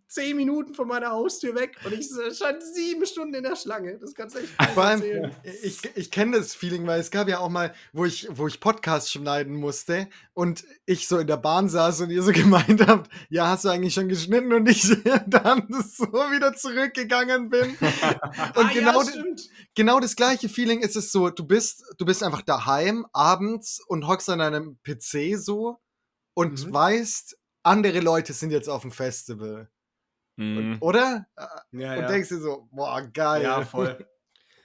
zehn Minuten von meiner Haustür weg und ich stand sieben Stunden in der Schlange. Das kannst du echt Vor allem, erzählen. ich, ich kenne das Feeling, weil es gab ja auch mal, wo ich, wo ich Podcasts schneiden musste und ich so in der Bahn saß und ihr so gemeint habt, ja, hast du eigentlich schon geschnitten und ich dann so wieder zurückgegangen bin. Und Ah, genau, ja, genau das gleiche Feeling ist es so, du bist, du bist einfach daheim abends und hockst an deinem PC so und Mhm. weißt, andere Leute sind jetzt auf dem Festival. Mhm. Oder? Ja, und ja. denkst dir so, boah, geil. Ja, voll.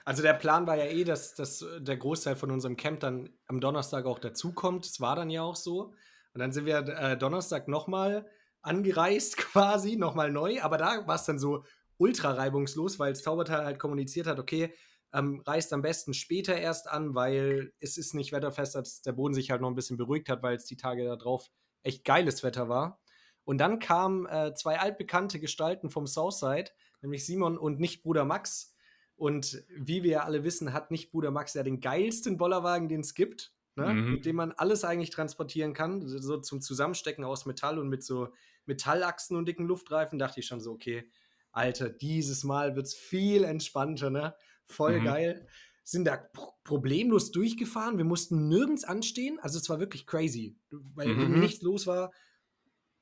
Also der Plan war ja eh, dass, dass der Großteil von unserem Camp dann am Donnerstag auch dazukommt. Das war dann ja auch so. Und dann sind wir äh, Donnerstag nochmal angereist quasi, nochmal neu. Aber da war es dann so ultra reibungslos, weil das Zaubertal halt kommuniziert hat, okay, ähm, reist am besten später erst an, weil es ist nicht wetterfest, dass der Boden sich halt noch ein bisschen beruhigt hat, weil es die Tage darauf echt geiles Wetter war. Und dann kamen äh, zwei altbekannte Gestalten vom Southside, nämlich Simon und Nichtbruder Max. Und wie wir ja alle wissen, hat Nichtbruder Max ja den geilsten Bollerwagen, den es gibt, ne? Mhm. mit dem man alles eigentlich transportieren kann. So zum Zusammenstecken aus Metall und mit so Metallachsen und dicken Luftreifen dachte ich schon so, okay, Alter, dieses Mal wird es viel entspannter, ne? Voll Mhm. geil. Sind da pro problemlos durchgefahren. Wir mussten nirgends anstehen. Also es war wirklich crazy, weil Mhm. nichts los war.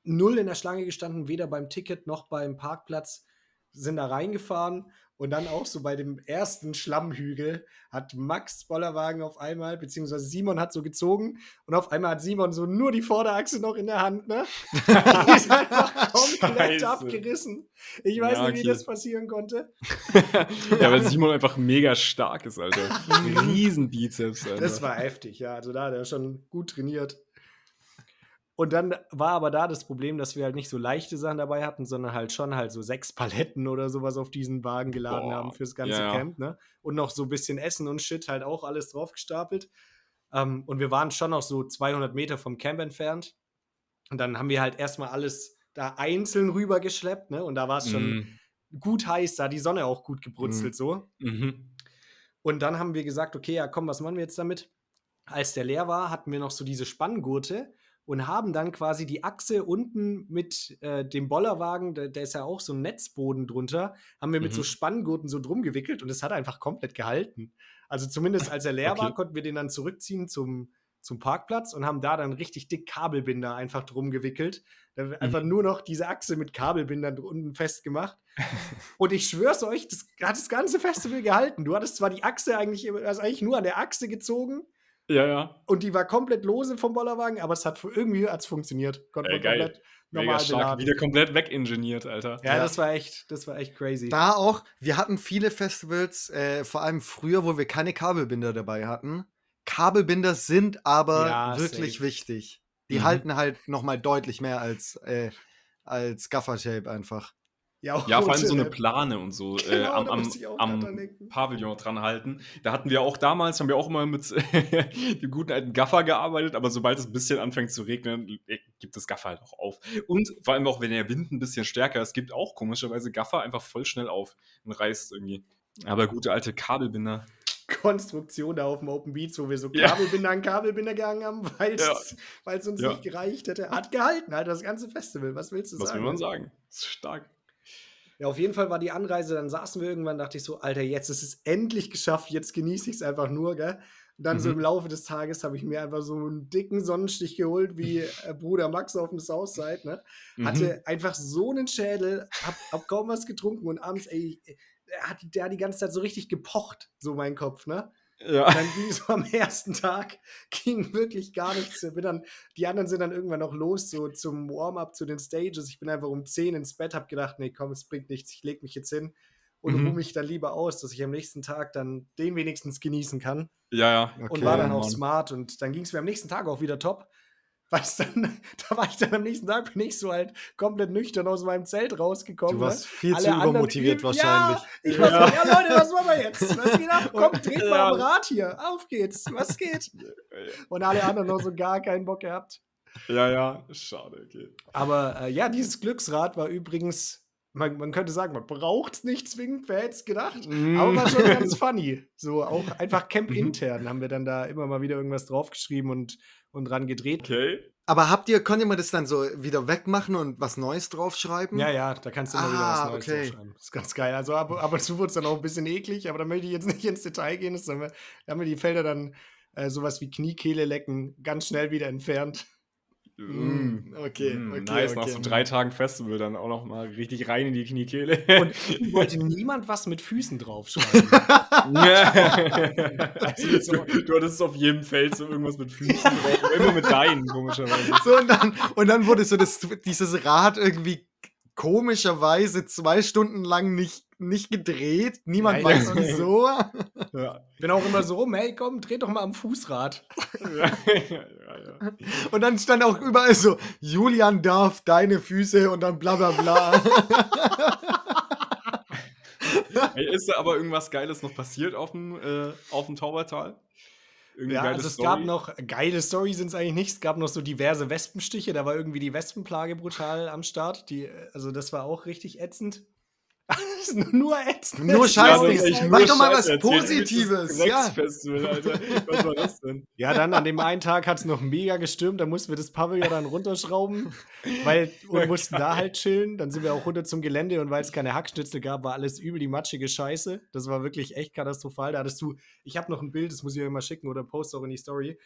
Null in der Schlange gestanden, weder beim Ticket noch beim Parkplatz. Sind da reingefahren und dann auch so bei dem ersten Schlammhügel hat Max Bollerwagen auf einmal, beziehungsweise Simon hat so gezogen und auf einmal hat Simon so nur die Vorderachse noch in der Hand, ne? Die ist einfach komplett abgerissen. Ich weiß Ja, nicht, wie okay. das passieren konnte. ja, weil Simon einfach mega stark ist, Alter. Riesen Bizeps, Alter. Das war heftig, ja. Also da hat er schon gut trainiert. Und dann war aber da das Problem, dass wir halt nicht so leichte Sachen dabei hatten, sondern halt schon halt so sechs Paletten oder sowas auf diesen Wagen geladen Boah, haben fürs ganze ja. Camp, ne? Und noch so ein bisschen Essen und Shit halt auch alles drauf gestapelt. Ähm, und wir waren schon noch so 200 Meter vom Camp entfernt. Und dann haben wir halt erstmal alles da einzeln rübergeschleppt, ne? Und da war es schon Mhm. gut heiß, da hat die Sonne auch gut gebrutzelt so. Mhm. Und dann haben wir gesagt, okay, ja komm, was machen wir jetzt damit? Als der leer war, hatten wir noch so diese Spanngurte und haben dann quasi die Achse unten mit äh, dem Bollerwagen, da, da ist ja auch so ein Netzboden drunter, haben wir mit Mhm. so Spanngurten so drum gewickelt und es hat einfach komplett gehalten. Also zumindest als er leer war, Okay. konnten wir den dann zurückziehen zum, zum Parkplatz und haben da dann richtig dick Kabelbinder einfach drum gewickelt. Da einfach Mhm. nur noch diese Achse mit Kabelbindern unten festgemacht. Und ich schwör's euch, das hat das ganze Festival gehalten. Du hattest zwar die Achse eigentlich, also eigentlich nur an der Achse gezogen Ja, ja. und die war komplett lose vom Bollerwagen, aber es hat irgendwie hat's funktioniert. Konnte Ey, geil. komplett Mega normal stark. beladen. Wieder komplett wegingeniert, Alter. Ja, Ja. das war echt, das war echt crazy. Da auch, wir hatten viele Festivals, äh, vor allem früher, wo wir keine Kabelbinder dabei hatten. Kabelbinder sind aber Ja, wirklich safe. wichtig. Die Mhm. halten halt nochmal deutlich mehr als, äh, als Gaffer-Tape einfach. Ja, Ja, vor allem so eine Plane und so äh, Genau, am, da am, am. Pavillon dran halten. Da hatten wir auch damals, haben wir auch immer mit dem guten alten Gaffer gearbeitet, aber sobald es ein bisschen anfängt zu regnen, äh, gibt das Gaffer halt auch auf. Und vor allem auch, wenn der Wind ein bisschen stärker ist, gibt auch komischerweise Gaffer einfach voll schnell auf und reißt irgendwie. Aber gute alte Kabelbinder. Konstruktion da auf dem Open Beats, wo wir so Ja. Kabelbinder an Kabelbinder gegangen haben, weil es Ja. uns Ja. nicht gereicht hätte. Hat gehalten, halt das ganze Festival. Was willst du Was sagen? will man sagen? Das ist stark. Ja, auf jeden Fall war die Anreise, dann saßen wir irgendwann, dachte ich so, Alter, jetzt ist es endlich geschafft, jetzt genieße ich es einfach nur, gell? Und dann so Mhm. im Laufe des Tages habe ich mir einfach so einen dicken Sonnenstich geholt, wie äh, Bruder Max auf dem Southside, ne? Mhm. Hatte einfach so einen Schädel, hab, hab kaum was getrunken und abends, ey, der hat, der hat die ganze Zeit so richtig gepocht, so mein Kopf, ne? Ja. Und dann ging so am ersten Tag, ging wirklich gar nichts. Ich Bin dann, die anderen sind dann irgendwann noch los, so zum Warm-up zu den Stages. Ich bin einfach um 10 ins Bett, hab gedacht, nee, komm, es bringt nichts, ich leg mich jetzt hin und Mhm. ruhe mich dann lieber aus, dass ich am nächsten Tag dann den wenigstens genießen kann. Ja, ja. Okay, und war dann auch Mann. smart und dann ging es mir am nächsten Tag auch wieder top. Weil es dann, da war ich dann am nächsten Tag, bin ich so halt komplett nüchtern aus meinem Zelt rausgekommen. Du warst ne? viel Alle zu anderen übermotiviert üben- wahrscheinlich. Ja, ich war so, Ja. Leute, was machen wir jetzt? Was geht ab? Komm, dreht mal Ja. am Rad hier. Auf geht's. Was geht? Und alle anderen noch so gar keinen Bock gehabt. Ja, ja. Schade, okay. Aber äh, ja, dieses Glücksrad war übrigens, man, man könnte sagen, man braucht es nicht zwingend, wer hätte es gedacht. Aber war schon ganz funny. So auch einfach Camp Mhm. intern haben wir dann da immer mal wieder irgendwas draufgeschrieben und, und dran gedreht. Okay. Aber habt ihr, könnt ihr mal das dann so wieder wegmachen und was Neues draufschreiben? Ja, ja, da kannst du immer wieder was Ah, Neues okay. draufschreiben. Das ist ganz geil. Also ab, ab und zu wird es dann auch ein bisschen eklig, aber da möchte ich jetzt nicht ins Detail gehen. Das haben wir, da haben wir die Felder dann äh, sowas wie Kniekehle lecken ganz schnell wieder entfernt. Mm, okay, Mm, okay, nice, nach okay. so drei Tagen Festival dann auch noch mal richtig rein in die Kniekehle. Und wollte niemand was mit Füßen draufschreiben. also, so- du, du hattest auf jedem Feld so irgendwas mit Füßen drauf, immer mit deinen, komischerweise. So, und dann, und dann wurde so das, dieses Rad irgendwie komischerweise zwei Stunden lang nicht, nicht gedreht. Niemand ja. weiß wieso. Ja. Ich bin auch immer so hey komm, dreh doch mal am Fußrad. Ja, ja. Und dann stand auch überall so, Julian darf deine Füße und dann bla bla bla. Ey, ist da aber irgendwas Geiles noch passiert auf dem, äh, auf dem Taubertal? Irgendeine Ja, also es Story? gab noch, geile Story sind es eigentlich nicht, es gab noch so diverse Wespenstiche, da war irgendwie die Wespenplage brutal am Start. Die, also das war auch richtig ätzend. Das ist nur ätzend. Nur Das ist Scheiß so nicht. geil. Mach doch mal was Scheiße. Positives, ja. Festival, Alter. Was war das denn? Ja, dann an dem einen Tag hat es noch mega gestürmt, da mussten wir das Pavillon dann runterschrauben, weil wir mussten da halt chillen. Dann sind wir auch runter zum Gelände und weil es keine Hackschnitzel gab, war alles übel die matschige Scheiße. Das war wirklich echt katastrophal. Da hattest du, ich habe noch ein Bild, das muss ich euch mal schicken oder post auch in die Story.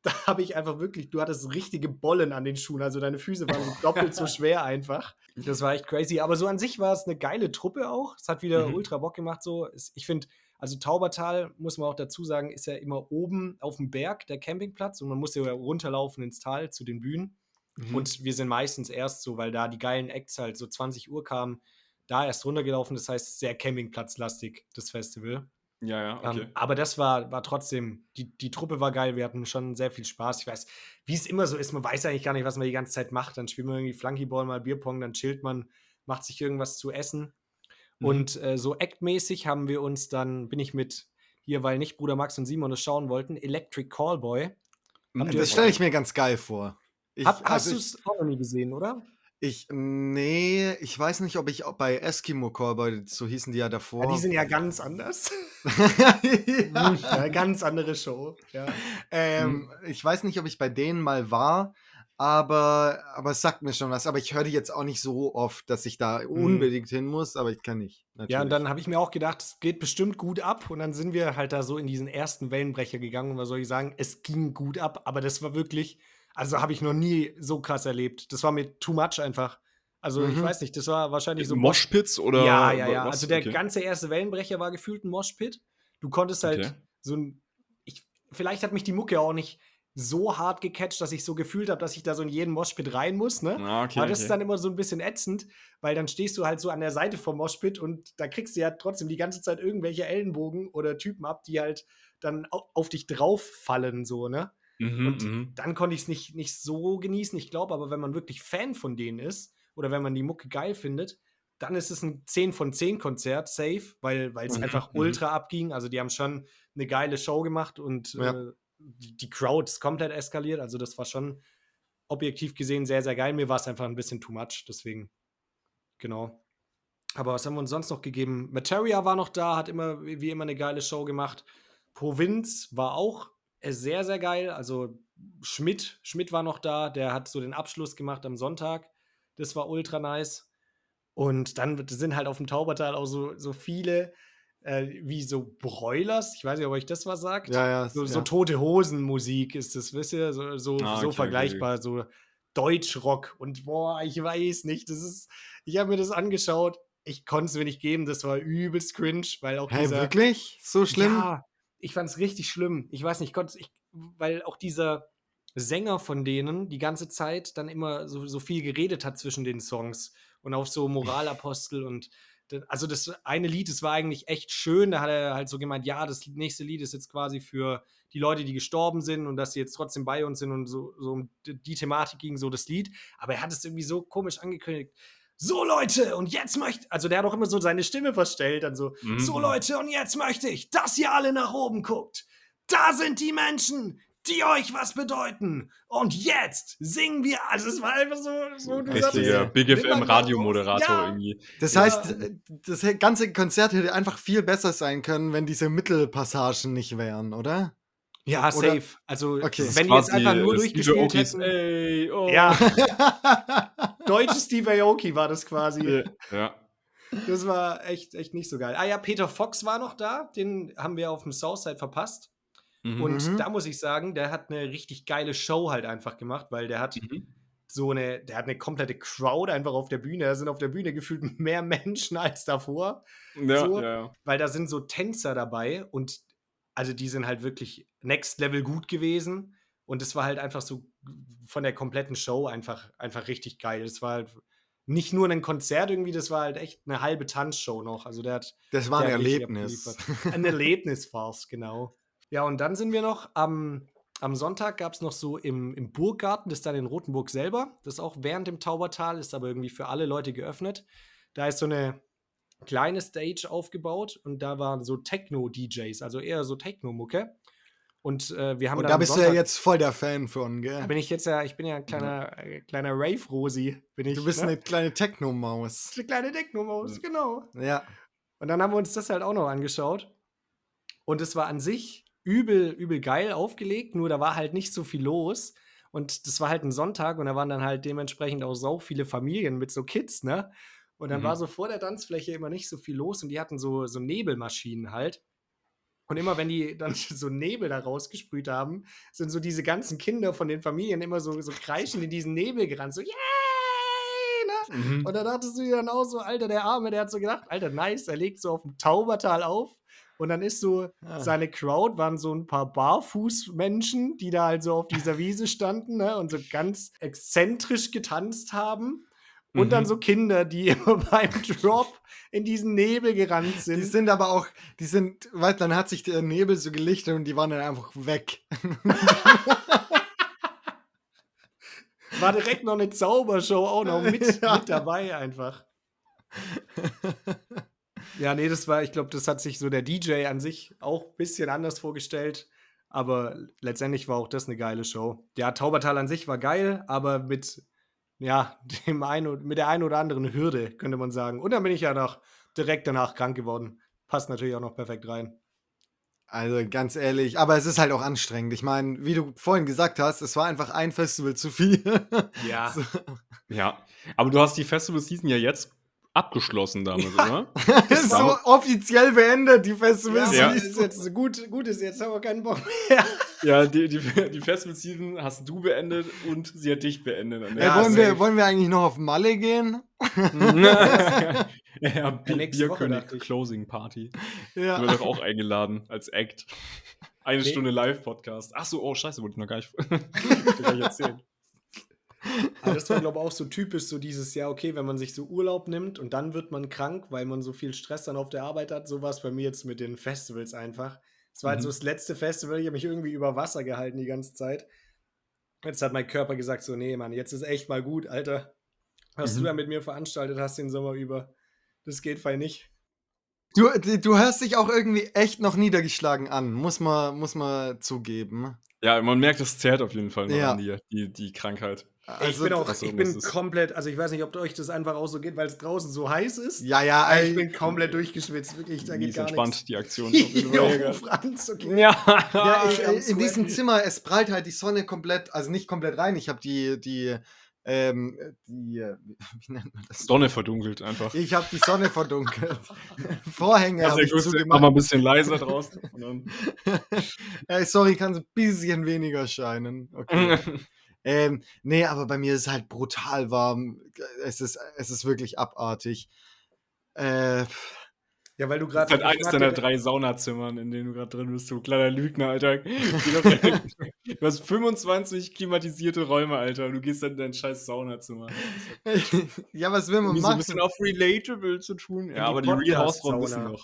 Da habe ich einfach wirklich, du hattest richtige Bollen an den Schuhen, also deine Füße waren so doppelt so schwer einfach. Das war echt crazy. Aber so an sich war es eine geile Truppe auch. Es hat wieder Mhm. ultra Bock gemacht so. Ich finde, also Taubertal, muss man auch dazu sagen, ist ja immer oben auf dem Berg, der Campingplatz. Und man muss ja runterlaufen ins Tal zu den Bühnen. Mhm. Und wir sind meistens erst so, weil da die geilen Acts halt so 20 Uhr kamen, da erst runtergelaufen. Das heißt, sehr Campingplatzlastig, das Festival. Ja, ja, okay. Ähm, aber das war, war trotzdem, die, die Truppe war geil, wir hatten schon sehr viel Spaß. Ich weiß, wie es immer so ist, man weiß eigentlich gar nicht, was man die ganze Zeit macht. Dann spielt man irgendwie Flunkyball, mal Bierpong, dann chillt man, macht sich irgendwas zu essen. Mhm. Und äh, so aktmäßig haben wir uns dann, bin ich mit hier, weil nicht Bruder Max und Simon das schauen wollten, Electric Callboy. Habt ihr Das stelle ich mir ganz geil vor. Ich, Hab, hast also du ich, es auch noch nie gesehen, oder? Ich, nee, ich weiß nicht, ob ich auch bei Eskimo Callboy, so hießen die ja davor. Ja, die sind ja ganz anders. ja. ja, ganz andere Show. Ja. Ähm, ich weiß nicht, ob ich bei denen mal war, aber, aber es sagt mir schon was. Aber ich höre die jetzt auch nicht so oft, dass ich da unbedingt hin muss, aber ich kann nicht. Ja, und natürlich. dann habe ich mir auch gedacht, es geht bestimmt gut ab. Und dann sind wir halt da so in diesen ersten Wellenbrecher gegangen. Und was soll ich sagen? Es ging gut ab, aber das war wirklich, also habe ich noch nie so krass erlebt. Das war mir too much einfach. Also ich Mhm. weiß nicht, das war wahrscheinlich so. Moshpits oder ja, ja, ja. was? Also der Okay. ganze erste Wellenbrecher war gefühlt ein Moshpit. Du konntest halt Okay. so ein. Ich, vielleicht hat mich die Mucke auch nicht so hart gecatcht, dass ich so gefühlt habe, dass ich da so in jeden Moshpit rein muss, ne? Ah, okay, Aber das okay. ist dann immer so ein bisschen ätzend, weil dann stehst du halt so an der Seite vom Moshpit und da kriegst du ja trotzdem die ganze Zeit irgendwelche Ellenbogen oder Typen ab, die halt dann au- auf dich drauf fallen, so, ne? Mhm, Und mhm. dann konnte ich es nicht, nicht so genießen. Ich glaube aber, wenn man wirklich Fan von denen ist oder wenn man die Mucke geil findet, dann ist es ein 10 von 10 Konzert, safe, weil es Mhm, einfach mhm. ultra abging. Also die haben schon eine geile Show gemacht und Ja. äh, die, die Crowd ist komplett eskaliert. Also das war schon objektiv gesehen sehr, sehr geil. Mir war es einfach ein bisschen too much, deswegen, genau. Aber was haben wir uns sonst noch gegeben? Materia war noch da, hat immer wie immer eine geile Show gemacht. Provinz war auch äh, sehr, sehr geil. Also Schmidt, Schmidt war noch da, der hat so den Abschluss gemacht am Sonntag. Das war ultra nice. Und dann sind halt auf dem Taubertal auch so, so viele, äh, wie so Broilers. Ich weiß nicht, ob euch das was sagt. ja, ja, So, ja. so tote Hosen-Musik ist das, wisst ihr? So, so, Ah, okay, so okay, vergleichbar, so Deutschrock. Und boah, ich weiß nicht, das ist, ich habe mir das angeschaut, ich konnte es mir nicht geben, das war übelst cringe, weil auch Hey, dieser. wirklich? So schlimm? Ja, ich fand es richtig schlimm. Ich weiß nicht, ich konnte ich, weil auch dieser Sänger von denen die ganze Zeit dann immer so, so viel geredet hat zwischen den Songs und auf so Moralapostel und also das eine Lied, das war eigentlich echt schön. Da hat er halt so gemeint, ja, das nächste Lied ist jetzt quasi für die Leute, die gestorben sind und dass sie jetzt trotzdem bei uns sind und so, so um die Thematik ging so das Lied. Aber er hat es irgendwie so komisch angekündigt. So Leute, und jetzt möchte, also der hat auch immer so seine Stimme verstellt, dann so, Mhm. so Leute, und jetzt möchte ich, dass ihr alle nach oben guckt. Da sind die Menschen, die euch was bedeuten. Und jetzt singen wir, also es war einfach so, so Richtiger es, Big FM. Radiomoderator Ja. irgendwie. Das Ja. heißt, das ganze Konzert hätte einfach viel besser sein können, wenn diese Mittelpassagen nicht wären, oder? Ja, Oder- safe. Also, Okay. wenn die jetzt einfach nur durchgespielt hätten. Ey, oh. Ja, deutsches Steve Aoki war das quasi. Ja. Das war echt, echt nicht so geil. Ah ja, Peter Fox war noch da. Den haben wir auf dem Southside verpasst. Mhm. Und Mhm. da muss ich sagen, der hat eine richtig geile Show halt einfach gemacht, weil der hat Mhm. so eine, der hat eine komplette Crowd einfach auf der Bühne. Da sind auf der Bühne gefühlt mehr Menschen als davor, ja, so. ja, ja. weil da sind so Tänzer dabei und also die sind halt wirklich next level gut gewesen. Und es war halt einfach so von der kompletten Show einfach, einfach richtig geil. Es war halt nicht nur ein Konzert irgendwie, das war halt echt eine halbe Tanzshow noch. Also der hat Das war ein Erlebnis. Ein Erlebnis war's, genau. Ja, und dann sind wir noch am, am Sonntag gab es noch so im, im Burggarten, das ist dann in Rothenburg selber. Das ist auch während dem Taubertal, ist aber irgendwie für alle Leute geöffnet. Da ist so eine kleine Stage aufgebaut und da waren so Techno-DJs, also eher so Techno-Mucke. Und äh, wir haben Und da bist du ja Sonntag- jetzt voll der Fan von, da gell? bin ich jetzt ja, ich bin ja ein kleiner, äh, kleiner Rave-Rosi. Bin ich, Du bist ne? eine kleine Techno-Maus. eine kleine Techno-Maus, genau. Ja. Und dann haben wir uns das halt auch noch angeschaut. Und es war an sich übel, übel geil aufgelegt, nur da war halt nicht so viel los. Und das war halt ein Sonntag und da waren dann halt dementsprechend auch so viele Familien mit so Kids, ne? Und dann Mhm. war so vor der Tanzfläche immer nicht so viel los und die hatten so, so Nebelmaschinen halt. Und immer wenn die dann so Nebel da rausgesprüht haben, sind so diese ganzen Kinder von den Familien immer so, so kreischend in diesen Nebel gerannt, so, yay! Ne? Mhm. Und da dachtest du dir dann auch so, Alter, der Arme, der hat so gedacht, Alter, nice, er legt so auf dem Taubertal auf. Und dann ist so, Ah. seine Crowd waren so ein paar Barfußmenschen, die da also auf dieser Wiese standen ne, und so ganz exzentrisch getanzt haben. Und dann Mhm. so Kinder, die immer beim Drop in diesen Nebel gerannt Die sind. sind aber auch, die sind, weißt dann hat sich der Nebel so gelichtet und die waren dann einfach weg. War direkt noch eine Zaubershow auch noch mit, Ja. mit dabei einfach. Ja, nee, das war, ich glaube, das hat sich so der DJ an sich auch ein bisschen anders vorgestellt. Aber letztendlich war auch das eine geile Show. Ja, Taubertal an sich war geil, aber mit, ja, dem ein, mit der einen oder anderen Hürde, könnte man sagen. Und dann bin ich ja noch direkt danach krank geworden. Passt natürlich auch noch perfekt rein. Also ganz ehrlich, aber es ist halt auch anstrengend. Ich meine, wie du vorhin gesagt hast, es war einfach ein Festival zu viel. Ja. So. Ja. Aber du hast die Festival-Season ja jetzt abgeschlossen damit, oder? ist so offiziell beendet, die Festivals. Ja. ist jetzt gut, gut ist jetzt haben wir keinen Bock mehr. Ja, die, die, die Festival-Season hast du beendet und sie hat dich beendet. Ja, wollen, wir, wollen wir eigentlich noch auf Malle gehen? ja, ja, Bierkönig ich. Closing Party. Ja. Du wirst doch auch eingeladen als Act. Eine Nee. Stunde Live-Podcast. Ach so, oh scheiße, wollte ich noch gar nicht, wollte gar nicht erzählen. Aber das war, glaube ich, auch so typisch, so dieses Jahr, okay, wenn man sich so Urlaub nimmt und dann wird man krank, weil man so viel Stress dann auf der Arbeit hat. So war es bei mir jetzt mit den Festivals einfach. Es war halt Mhm. so das letzte Festival, ich habe mich irgendwie über Wasser gehalten die ganze Zeit. Jetzt hat mein Körper gesagt, so, nee, Mann, jetzt ist echt mal gut, Alter. Was Mhm. du da mit mir veranstaltet hast den Sommer über, das geht fein nicht. Du, du hörst dich auch irgendwie echt noch niedergeschlagen an, muss man, muss man zugeben. Ja, man merkt, es zerrt auf jeden Fall noch Ja. an dir, die, die Krankheit. ich bin auch, also ich bin komplett, also ich weiß nicht, ob euch das einfach auch so geht, weil es draußen so heiß ist. Ja, ja, ey, ich bin komplett durchgeschwitzt, wirklich, da Die geht ist gar entspannt, nichts. die Aktion. Jo. Franz, okay. ja, Ja, ich, in diesem. Zimmer, es prallt halt die Sonne komplett, also nicht komplett rein. Ich habe die, die, ähm, die, äh, wie nennt man das? Sonne verdunkelt einfach. Ich habe die Sonne verdunkelt. Vorhänge habe ich gut. Mach zugemacht. mal ein bisschen leiser draußen. Und dann Ey, sorry, kann so ein bisschen weniger scheinen. Okay. ähm, nee, aber bei mir ist es halt brutal warm. Es ist, es ist wirklich abartig. Äh, Ja, weil du Das ist gerade. halt eines deiner drei Saunazimmern, in denen du gerade drin bist, du kleiner Lügner, Alter. Du hast 25 klimatisierte Räume, Alter. und Du gehst dann in dein scheiß Saunazimmer. ja, was will man Um so ein machen? bisschen auf relatable zu tun. Ja, aber die Real Hausfrauen wissen.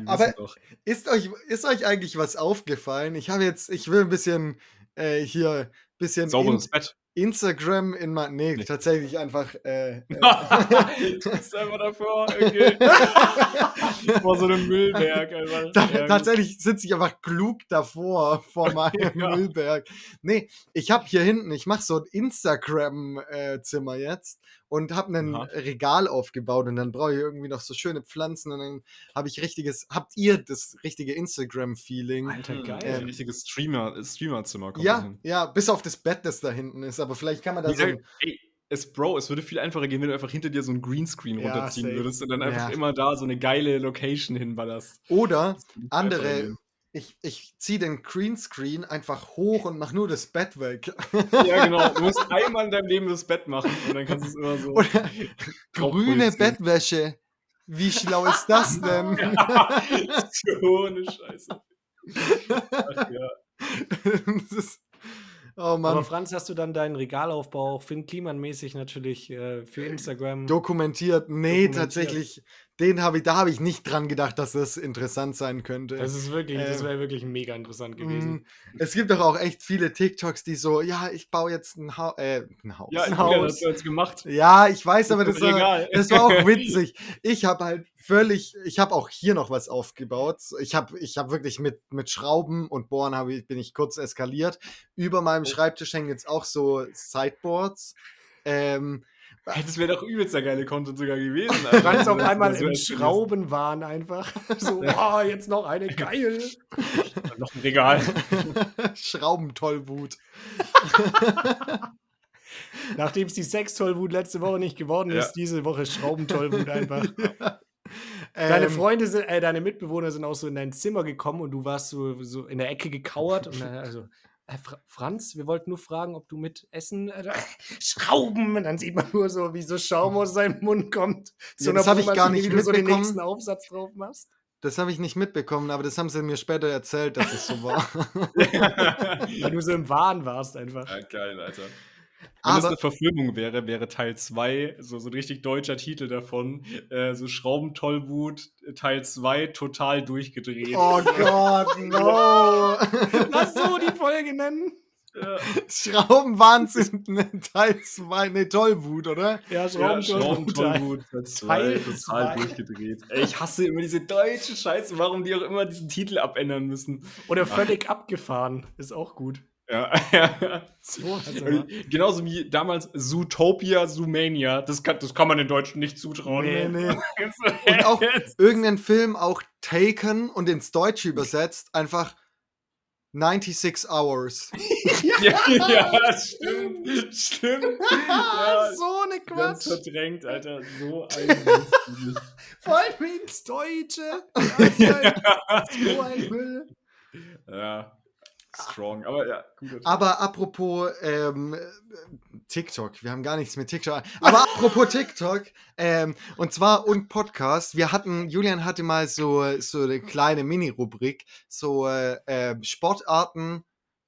Die Aber- doch. Ist euch, ist euch eigentlich was aufgefallen? Ich habe jetzt, ich will ein bisschen äh, hier, bisschen Sauberes Bett. Instagram in mein, nee, Nee. tatsächlich einfach, äh, du bist einfach davor, okay. Vor so einem Müllberg. Einfach. Ta Ja, gut. tatsächlich sitze ich einfach klug davor, vor meinem Ja. Müllberg. Nee, ich habe hier hinten, ich mache so ein Instagram-Zimmer jetzt und habe ein. Regal aufgebaut und dann brauche ich irgendwie noch so schöne Pflanzen und dann habe ich richtiges, habt ihr das richtige Instagram-Feeling? Alter, Hm, geil. Ein richtiges Streamer, Streamerzimmer kommt Ja, hin. ja, bis auf das Bett, das da hinten ist, aber vielleicht kann man da so Ja, ein, ey, es, Bro, es würde viel einfacher gehen, wenn du einfach hinter dir so ein Greenscreen Ja, runterziehen safe. würdest und dann einfach Ja. immer da so eine geile Location hinballerst. oder andere. Ich, ich ziehe den Greenscreen einfach hoch und mache nur das Bett weg. Ja, genau. Du musst einmal in deinem Leben das Bett machen und dann kannst du es immer so. Oder grüne. Bettwäsche. Wie schlau ist das denn? so eine Scheiße. Ach ja. das ist, oh Mann. Aber Franz, hast du dann deinen Regalaufbau auch Finn Kliman-mäßig natürlich äh, für Instagram? Dokumentiert, nee, Dokumentiert. tatsächlich, den habe ich, da habe ich nicht dran gedacht, dass das interessant sein könnte. Das ist wirklich, das Ähm, wäre wirklich mega interessant gewesen. Mm, Es gibt doch auch echt viele TikToks, die so, ja, ich baue jetzt ein, Hau äh, ein Haus. Ja, Ein Haus. hast du jetzt gemacht. Ja, ich weiß, aber Das das war, das war auch witzig. Ich habe halt völlig, ich habe auch hier noch was aufgebaut. Ich habe ich hab wirklich mit, mit Schrauben und Bohren hab ich, bin ich kurz eskaliert. Über meinem Schreibtisch hängen jetzt auch so Sideboards. Ähm, Ey, das wäre doch übelst der geile Content sogar gewesen. Franz auf Das- einmal im wär- Schraubenwahn einfach. So, oh, jetzt noch eine geil. Noch ein Regal. Schraubentollwut. Nachdem es die Sextollwut letzte Woche nicht geworden ist, Ja. diese Woche Schraubentollwut einfach. Deine Ähm, Freunde sind, äh, deine Mitbewohner sind auch so in dein Zimmer gekommen und du warst so, so in der Ecke gekauert und dann, also, Fra Franz, wir wollten nur fragen, ob du mit Essen äh, Schrauben und dann sieht man nur so, wie so Schaum aus seinem Mund kommt. Ja, das hab ich gar nicht wie du so den mitbekommen. nächsten Aufsatz drauf machst. Das habe ich nicht mitbekommen, aber das haben sie mir später erzählt, dass es so war. Weil du so im Wahn warst einfach. Ja, geil, Alter. Wenn das eine Verfilmung wäre, wäre Teil 2 so, so ein richtig deutscher Titel davon. Äh, so Schraubentollwut, Teil 2, total durchgedreht. oh Gott, no! Lass so die Folge nennen. Ja, Schraubenwahnsinn, ne, Teil 2, ne, Tollwut, oder? Ja, ja, Schraubentollwut. Schraubentollwut, Teil 2, Teil total durchgedreht. Ey, ich hasse immer diese deutsche Scheiße, warum die auch immer diesen Titel abändern müssen. Oder völlig abgefahren. Ist auch gut. Ja, ja. So, also, Genauso wie damals Zootopia, Zoomania. Das kann, das kann man den Deutschen nicht zutrauen. Nee. Nee. Und auch irgendein Film, auch Taken und ins Deutsche übersetzt, einfach 96 Hours. ja, ja, stimmt. Stimmt. Ja, so eine ganz Quatsch. verdrängt, Alter. So ein. Vor allem ins Deutsche. Alter, so ein Müll. Ja, strong. Aber ja, gut. Aber apropos ähm, TikTok, wir haben gar nichts mit TikTok. Aber apropos TikTok, ähm, und zwar und Podcast, wir hatten, Julian hatte mal so, so eine kleine Mini-Rubrik, so äh, äh, Sportarten,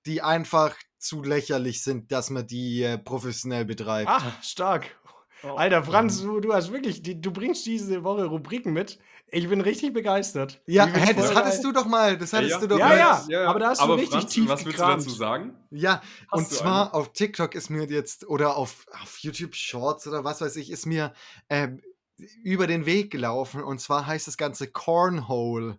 die einfach zu lächerlich sind, dass man die äh, professionell betreibt. Ah, stark. Oh. Alter, Franz, du, du hast wirklich, die, du bringst diese Woche Rubriken mit. Ich bin richtig begeistert. ja, hä, das hattest du doch mal, das hattest ja, du doch Ja, mal. ja. aber da hast du aber richtig Franz, tief Was willst gekramt. du dazu sagen? Ja, Hast und du zwar eine? auf TikTok ist mir jetzt, oder auf, auf YouTube Shorts oder was weiß ich, ist mir ähm, über den Weg gelaufen. Und zwar heißt das Ganze Cornhole.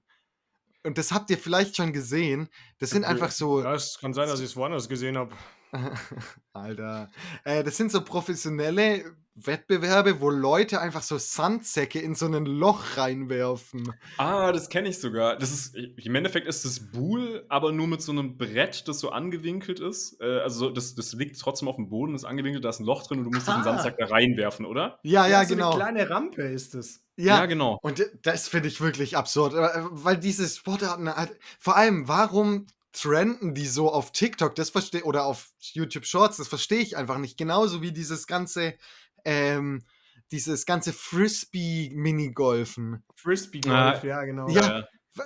Und das habt ihr vielleicht schon gesehen. Das sind einfach so. Ja, es kann sein, dass ich es woanders gesehen habe. Alter. Äh, das sind so professionelle Wettbewerbe, wo Leute einfach so Sandsäcke in so ein Loch reinwerfen. Ah, das kenne ich sogar. Das ist, im Endeffekt ist das Buhl, aber nur mit so einem Brett, das so angewinkelt ist. Äh, also so- das, das liegt trotzdem auf dem Boden, ist angewinkelt, da ist ein Loch drin und du musst diesen Ah. Sandsack da reinwerfen, oder? Ja, ja, so genau. Eine kleine Rampe ist es. Ja, genau. Und das finde ich wirklich absurd, äh, weil diese Sportarten halt, vor allem, warum trenden die so auf TikTok, das verstehe, oder auf YouTube Shorts, das verstehe ich einfach nicht. Genauso wie dieses ganze, ähm, dieses ganze Frisbee-Minigolfen. Frisbee-Golf, Ah, ja, genau. Ja. W-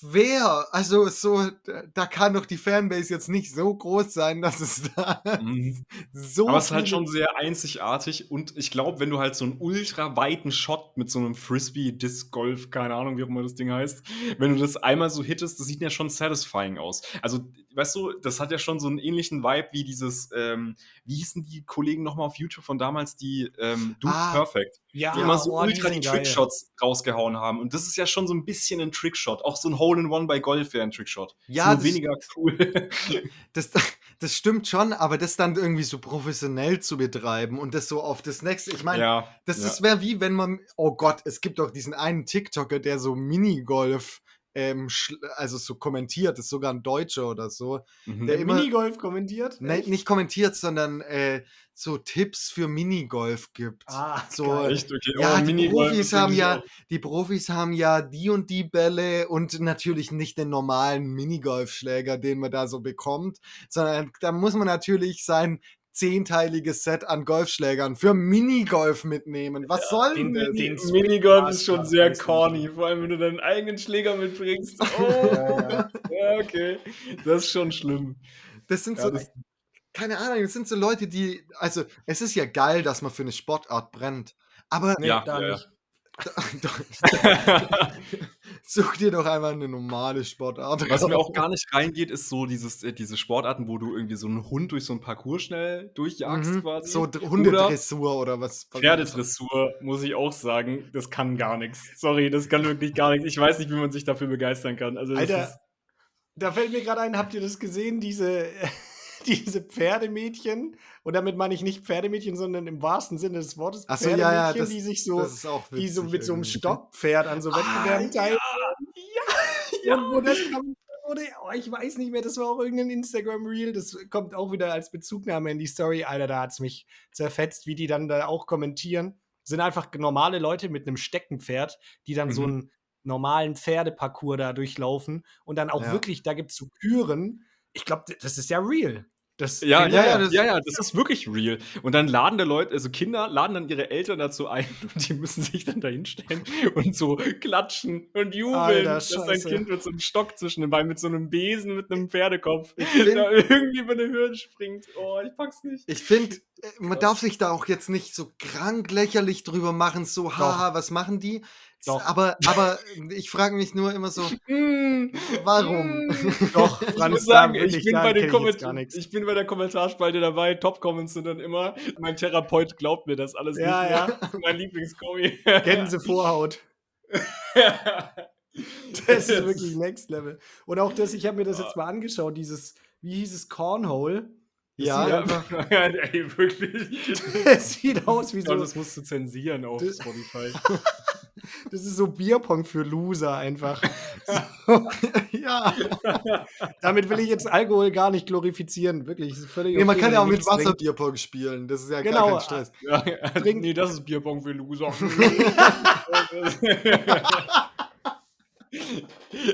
Wer? Also so, da- kann doch die Fanbase jetzt nicht so groß sein, dass es da Mhm. so Aber es ist halt schon sehr einzigartig und ich glaube, wenn du halt so einen ultra weiten Shot mit so einem Frisbee, Disc Golf, keine Ahnung, wie auch immer das Ding heißt, wenn du das einmal so hittest, das sieht ja schon satisfying aus. Also, weißt du, das hat ja schon so einen ähnlichen Vibe wie dieses, ähm, wie hießen die Kollegen nochmal auf YouTube von damals, die ähm, Dude Ah, Perfect, Ja, die immer so oh, die ultra die geil. Trickshots rausgehauen haben. Und das ist ja schon so ein bisschen ein Trickshot, auch so ein Hole-in-One bei Golf wäre ein Trickshot. Ja, ist das- weniger cool. Das, das stimmt schon, aber das dann irgendwie so professionell zu betreiben und das so auf das nächste. Ich meine, ja. das ja. ist wäre wie wenn man. Oh Gott, es gibt doch diesen einen TikToker, der so Minigolf. Ähm, schl- also so kommentiert, ist sogar ein Deutscher oder so. Mhm. der immer- Minigolf kommentiert? Nein, nicht kommentiert, sondern äh, so Tipps für Minigolf gibt. Ah, so. Echt, okay. Ja, Oh, die Minigolf Profis haben ja, auch- die Profis haben ja die und die Bälle und natürlich nicht den normalen Minigolfschläger, den man da so bekommt, sondern da muss man natürlich sein zehnteiliges Set an Golfschlägern für Minigolf mitnehmen. Was soll den- denn das? den- Minigolf ist schon sehr corny, vor allem wenn du deinen eigenen Schläger mitbringst. Oh, Ja, ja, okay. Das ist schon schlimm. Das sind Ja, so, das- keine Ahnung, das sind so Leute, die, also es ist ja geil, dass man für eine Sportart brennt, aber Nee, Ja, da ja, ja. nicht. such dir doch einmal eine normale Sportart. Was mir auch gar nicht reingeht, ist so dieses, äh, diese Sportarten, wo du irgendwie so einen Hund durch so ein Parcours schnell durchjagst Mhm, quasi. So Dr- Hundedressur oder was? was- Pferdedressur, muss ich auch sagen, das kann gar nichts. Sorry, das kann wirklich gar nichts. Ich weiß nicht, wie man sich dafür begeistern kann. Also Alter, Da fällt mir gerade ein, habt ihr das gesehen, diese, diese Pferdemädchen? Und damit meine ich nicht Pferdemädchen, sondern im wahrsten Sinne des Wortes Ach so, ja, ja, Pferdemädchen, das- die sich so, die so mit so einem. Stopppferd an so Ah, Wettbewerben teilnehmen. ja, Und wo das kommt, oder, oh, ich weiß nicht mehr, das war auch irgendein Instagram-Reel, das kommt auch wieder als Bezugnahme in die Story. Alter, da hat es mich zerfetzt, wie die dann da auch kommentieren. Sind einfach normale Leute mit einem Steckenpferd, die dann so Mhm. einen normalen Pferdeparcours da durchlaufen und dann auch Ja. wirklich, da gibt es so Küren. Ich glaube, das ist ja real. Das Ja, ja, ja, das- ja, ja, das ist wirklich real. Und dann laden da Leute, also Kinder laden dann ihre Eltern dazu ein und die müssen sich dann da hinstellen und so klatschen und jubeln, Alter, dass Scheiße. Kind mit so einem Stock zwischen den Beinen, mit so einem Besen, mit einem Pferdekopf, find- da irgendwie über eine Hürde springt. Oh, ich pack's nicht. Ich finde, man darf sich da auch jetzt nicht so krank lächerlich drüber machen, so, haha, was machen die? Doch. Aber, aber ich frage mich nur immer so, Mm, warum? mm. Doch, Ich Franz, muss da sagen, ich ich- bin, bei den ich ich bin bei der Kommentarspalte dabei. Top-Comments sind dann immer, mein Therapeut glaubt mir das alles Ja, nicht ja. mehr. Mein Lieblingskommi. Gänsevorhaut. Das ist wirklich next level. Und auch das, ich habe mir das jetzt mal angeschaut, dieses, wie hieß es, Cornhole. Das Ja, sieht Ja, einfach- ja, ey, wirklich. Es sieht aus wie so, das musst du zensieren auf Das- Spotify. das ist so Bierpong für Loser einfach. ja. Damit will ich jetzt Alkohol gar nicht glorifizieren, wirklich. ist völlig Nee, man okay, kann ja auch mit nichts trinkt. Wasserbierpong spielen. Das ist ja Genau, gar kein Stress. Ja, Trink- nee, das ist Bierpong für Loser.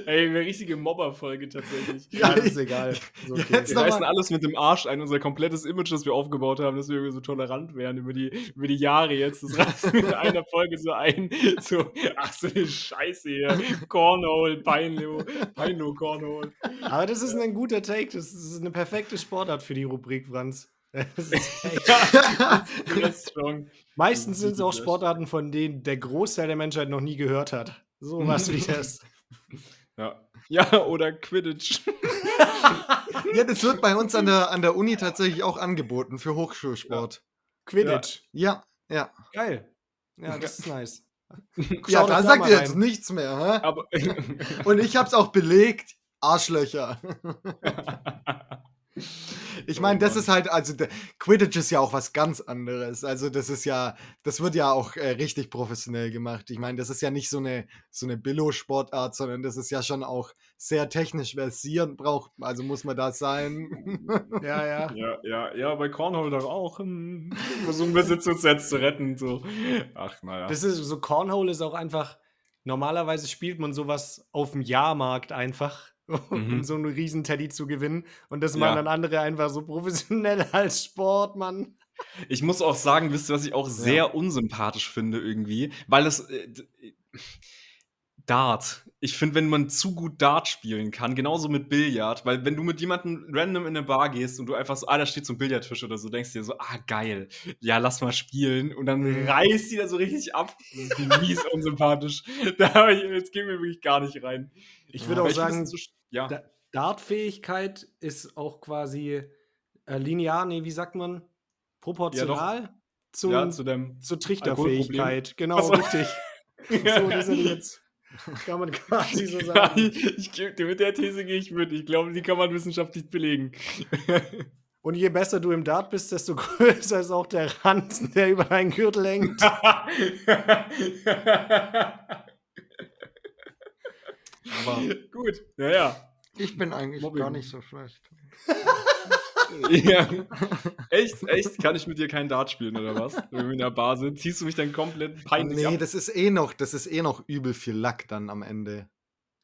Ey, eine richtige Mobber-Folge tatsächlich. Ja, das ist egal. Ist okay. Jetzt Wir reißen alles mit dem Arsch ein, unser komplettes Image, das wir aufgebaut haben, dass wir irgendwie so tolerant wären über die, über die Jahre jetzt. Das reißen wir in einer Folge so ein. So, ach, so eine Scheiße hier. Cornhole, Peinlo, Peinlo, Cornhole. Aber das ist ein guter Take. Das ist eine perfekte Sportart für die Rubrik, Franz. Das ist echt. Das ist schon. Meistens sind es auch Sportarten, von denen der Großteil der Menschheit noch nie gehört hat. So was wie das. Ja. ja, oder Quidditch. Ja, das wird bei uns an der, an der Uni tatsächlich auch angeboten für Hochschulsport. Quidditch. Ja, ja. Geil. Ja, das ist nice. Ja, Schaut da sagt ihr jetzt rein. nichts mehr. Und ich hab's auch belegt. Arschlöcher. Ich Oh meine, das ist halt, also der Quidditch ist ja auch was ganz anderes. Also das ist ja, das wird ja auch äh, richtig professionell gemacht. Ich meine, das ist ja nicht so eine so eine Billo-Sportart, sondern das ist ja schon auch sehr technisch versiert, braucht, also muss man da sein. Ja, ja. Ja, ja, ja, bei Cornhole doch auch. Hm, versuchen wir Besitzungssets zu retten. So. Ach, naja. Das ist so Cornhole ist auch einfach. Normalerweise spielt man sowas auf dem Jahrmarkt einfach, um Mhm. so einen riesen Teddy zu gewinnen. Und das Ja. machen dann andere einfach so professionell als Sport, Mann. Ich muss auch sagen, wisst ihr, was ich auch sehr unsympathisch finde irgendwie? Weil es. Äh, äh, Dart. Ich finde, wenn man zu gut Dart spielen kann, genauso mit Billard, weil wenn du mit jemandem random in eine Bar gehst und du einfach so, ah, da steht so ein Billardtisch oder so, denkst dir so, ah, geil, ja, lass mal spielen und dann Mhm. reißt die da so richtig ab. Das ist mies unsympathisch. Da ich, jetzt gehen wir wirklich gar nicht rein. Ich würde auch sagen, ist so ja. Da- Dartfähigkeit ist auch quasi äh, linear, nee, wie sagt man? Proportional zum, ja, zu dem zur Trichterfähigkeit. Genau, Ach so. richtig. So, das ich jetzt. Kann man quasi so Ja, sagen. ich, ich, mit der These gehe ich mit. Ich glaube, die kann man wissenschaftlich belegen. Und je besser du im Dart bist, desto größer ist auch der Ranzen, der über deinen Gürtel hängt. Aber Gut, ja, ja. ich bin eigentlich Mobbing. gar nicht so schlecht. Ja. Echt, echt? Kann ich mit dir kein Dart spielen oder was? Wenn wir in der Bar sind, ziehst du mich dann komplett peinlich Nee, ab? das ist eh noch, das ist eh noch übel viel Lack dann am Ende.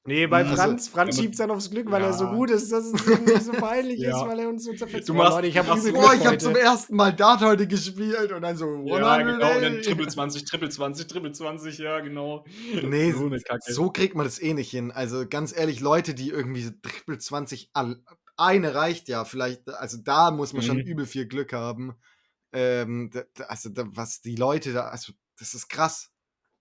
Nee, bei Also, Franz, Franz ja, schiebt dann aufs Glück, weil er so Ja. gut ist, dass es irgendwie so peinlich Ja. ist, weil er uns so zerfetzt. Du Boah, machst- Leute, ich habe heute. zum ersten Mal Dart heute gespielt und dann so Ja, 100, genau, und dann. Triple 20, Triple 20, Triple 20, ja, genau. Nee, so so kriegt man das eh nicht hin. Also ganz ehrlich, Leute, die irgendwie so Triple 20, all- eine reicht ja vielleicht. Also da muss man schon Mhm. übel viel Glück haben. Ähm, also da, was die Leute da, also das ist krass,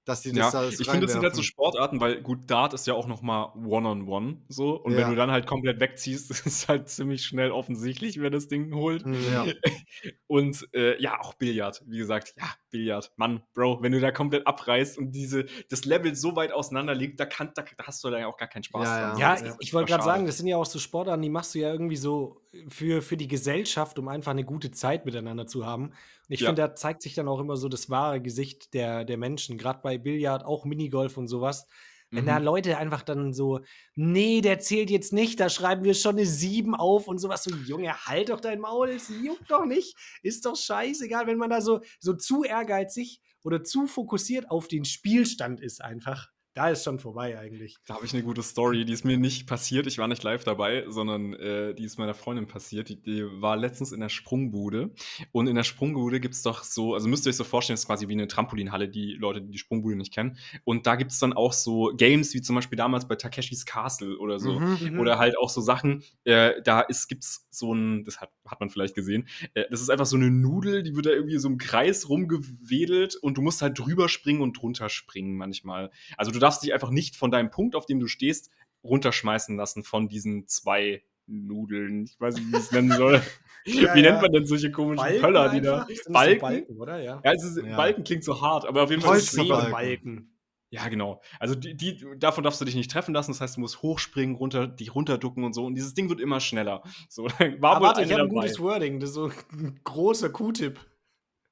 dass die Ja, das da ich finde, das sind halt so. Sportarten, weil gut, Dart ist ja auch noch mal One-on-One so. Und Ja. wenn du dann halt komplett wegziehst, ist es halt ziemlich schnell offensichtlich, wer das Ding holt. Ja. Und äh, ja, auch Billard, wie gesagt, ja, Billard. Mann, Bro, wenn du da komplett abreißt und diese, das Level so weit auseinander liegt, da, kann, da, da hast du dann ja auch gar keinen Spaß Ja, dran. ja. Ja, ich, ich wollte gerade sagen, das sind ja auch so Sportarten, die machst du ja irgendwie so für, für die Gesellschaft, um einfach eine gute Zeit miteinander zu haben. Und ich Ja. finde, da zeigt sich dann auch immer so das wahre Gesicht der, der Menschen, gerade bei Billard, auch Minigolf und sowas. Wenn da Mhm. Leute einfach dann so, nee, der zählt jetzt nicht, da schreiben wir schon eine 7 auf und sowas. So, Junge, halt doch dein Maul, es juckt doch nicht. Ist doch scheißegal, wenn man da so, so zu ehrgeizig oder zu fokussiert auf den Spielstand ist einfach. Da ist schon vorbei eigentlich. Da habe ich eine gute Story, die ist mir nicht passiert. Ich war nicht live dabei, sondern äh, die ist meiner Freundin passiert. Die, die war letztens in der Sprungbude. Und in der Sprungbude gibt es doch so, also müsst ihr euch so vorstellen, ist quasi wie eine Trampolinhalle, die Leute, die die Sprungbude nicht kennen. Und da gibt es dann auch so Games, wie zum Beispiel damals bei Takeshis Castle oder so. Mhm. Oder halt auch so Sachen, äh, da ist, gibt's so ein, das hat, hat man vielleicht gesehen, äh, das ist einfach so eine Nudel, die wird da irgendwie so im Kreis rumgewedelt und du musst halt drüber springen und drunter springen manchmal. Also du darfst dich einfach nicht von deinem Punkt, auf dem du stehst, runterschmeißen lassen von diesen zwei Nudeln. Ich weiß nicht, wie ich es nennen soll. Ja, wie ja. nennt man denn solche komischen Balken Pöller, die da. Balken? Balken, oder? Ja. Ja, es ist, Ja. Balken klingt so hart, aber auf jeden Fall ist es Holzbalken. Balken. ja, genau. Also die, die, davon darfst du dich nicht treffen lassen. Das heißt, du musst hochspringen, runter, dich runterducken und so. Und dieses Ding wird immer schneller. So, dann war Aber warte, ich habe ein gutes Wording. Das ist so ein großer Q-Tip.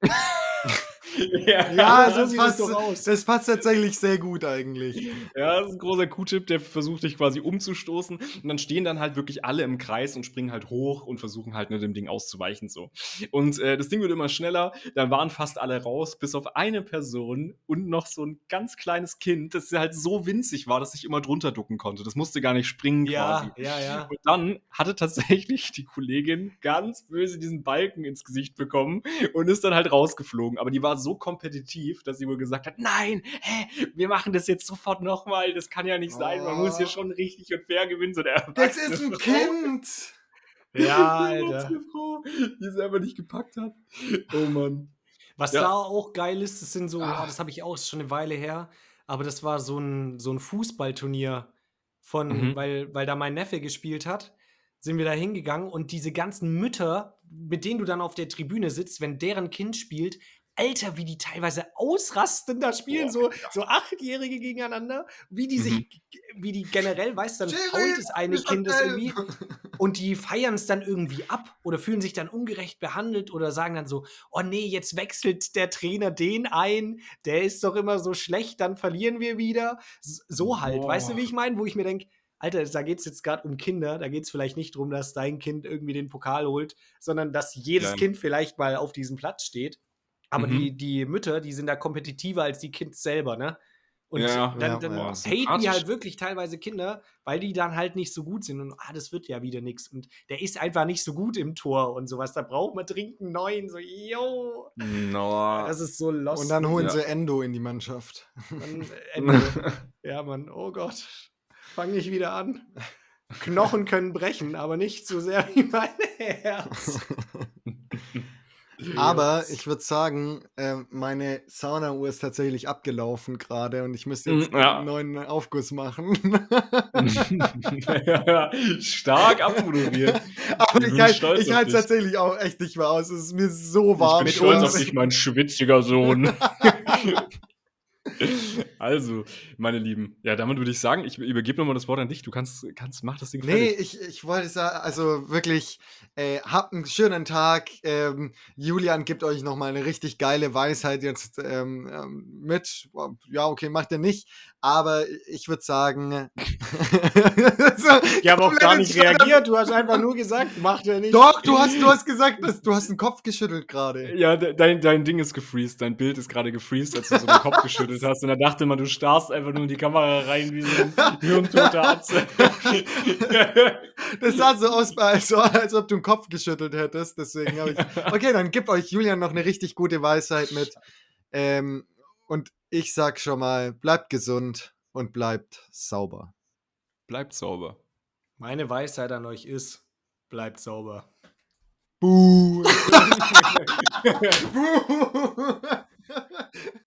ja, Ja, so das passt, aus. Das passt tatsächlich sehr gut eigentlich. Ja, das ist ein großer Q-Tip, der versucht dich quasi umzustoßen. Und dann stehen dann halt wirklich alle im Kreis und springen halt hoch und versuchen halt nur dem Ding auszuweichen. so. Und äh, das Ding wird immer schneller. Dann waren fast alle raus, bis auf eine Person und noch so ein ganz kleines Kind, das halt so winzig war, dass ich immer drunter ducken konnte. Das musste gar nicht springen quasi. Ja, ja, ja. Und dann hatte tatsächlich die Kollegin ganz böse diesen Balken ins Gesicht bekommen und ist dann halt rausgeflogen. Aber die war so kompetitiv, dass sie wohl gesagt hat, nein, hä, wir machen das jetzt sofort nochmal. Das kann ja nicht sein. Man muss hier Oh. schon richtig und fair gewinnen. So der Das ist ein Frau. Kind! Ja, Die Alter. Frau, die es einfach nicht gepackt hat. Oh Mann. Was Ja. da auch geil ist, das sind so, Ah. ah, das habe ich auch schon eine Weile her, aber das war so ein, so ein Fußballturnier von, Mhm. weil, weil da mein Neffe gespielt hat, sind wir da hingegangen und diese ganzen Mütter, mit denen du dann auf der Tribüne sitzt, wenn deren Kind spielt, Alter, wie die teilweise ausrasten da spielen, Boah, so, so Achtjährige gegeneinander, wie die Mhm. sich, wie die generell, weißt du, dann Jerry, fault das eine bist Kind das elf. irgendwie und die feiern es dann irgendwie ab oder fühlen sich dann ungerecht behandelt oder sagen dann so, oh nee, jetzt wechselt der Trainer den ein, der ist doch immer so schlecht, dann verlieren wir wieder. So halt, weißt du, wie ich meine? Wo ich mir denke, Alter, da geht es jetzt gerade um Kinder, da geht es vielleicht nicht darum, dass dein Kind irgendwie den Pokal holt, sondern dass jedes Ja. Kind vielleicht mal auf diesem Platz steht. Aber Mhm. die, die Mütter, die sind da kompetitiver als die Kids selber, ne? Und Ja, dann, dann ja. haten die halt wirklich teilweise Kinder, weil die dann halt nicht so gut sind. Und ah, das wird ja wieder nichts. Und der ist einfach nicht so gut im Tor und sowas. Da braucht man dringend einen neuen. So, yo, No. das ist so lost. Und dann holen Ja. sie Endo in die Mannschaft. Dann, Ende. ja, Mann, oh Gott. Fang nicht wieder an. Knochen können brechen, aber nicht so sehr wie mein Herz. Aber ich würde sagen, ähm, meine Saunauhr ist tatsächlich abgelaufen gerade und ich müsste jetzt Mm, ja. einen neuen Aufguss machen. Stark abmoderiert. Aber Ich ich bin halte dich. tatsächlich auch echt nicht mehr aus. Es ist mir so warm. ich mit bin stolz uns. auf dich, mein schwitziger Sohn. Also, meine Lieben, ja, damit würde ich sagen, ich übergebe nochmal das Wort an dich. Du kannst, kannst mach das Ding Nee, fertig. ich, ich wollte sagen, also wirklich, äh, habt einen schönen Tag. Ähm, Julian gibt euch nochmal eine richtig geile Weisheit jetzt ähm, ähm, mit. Ja, okay, macht er nicht. Aber ich würde sagen. Ich habe auch gar nicht reagiert. Du hast einfach nur gesagt, macht er nicht. Doch, du hast, du hast gesagt, dass, du hast den Kopf geschüttelt gerade. Ja, de- dein, dein Ding ist gefreezed, dein Bild ist gerade gefreezed, als du so den Kopf geschüttelt hast. Und da dachte man, du starrst einfach nur in die Kamera rein wie so ein hirntoter Atze. Das sah so aus, als, als ob du den Kopf geschüttelt hättest. Deswegen habe ich. Okay, dann gib euch Julian noch eine richtig gute Weisheit mit. Ähm, und ich sag schon mal, bleibt gesund und bleibt sauber. Bleibt sauber. Meine Weisheit an euch ist, bleibt sauber. Buh. Buh.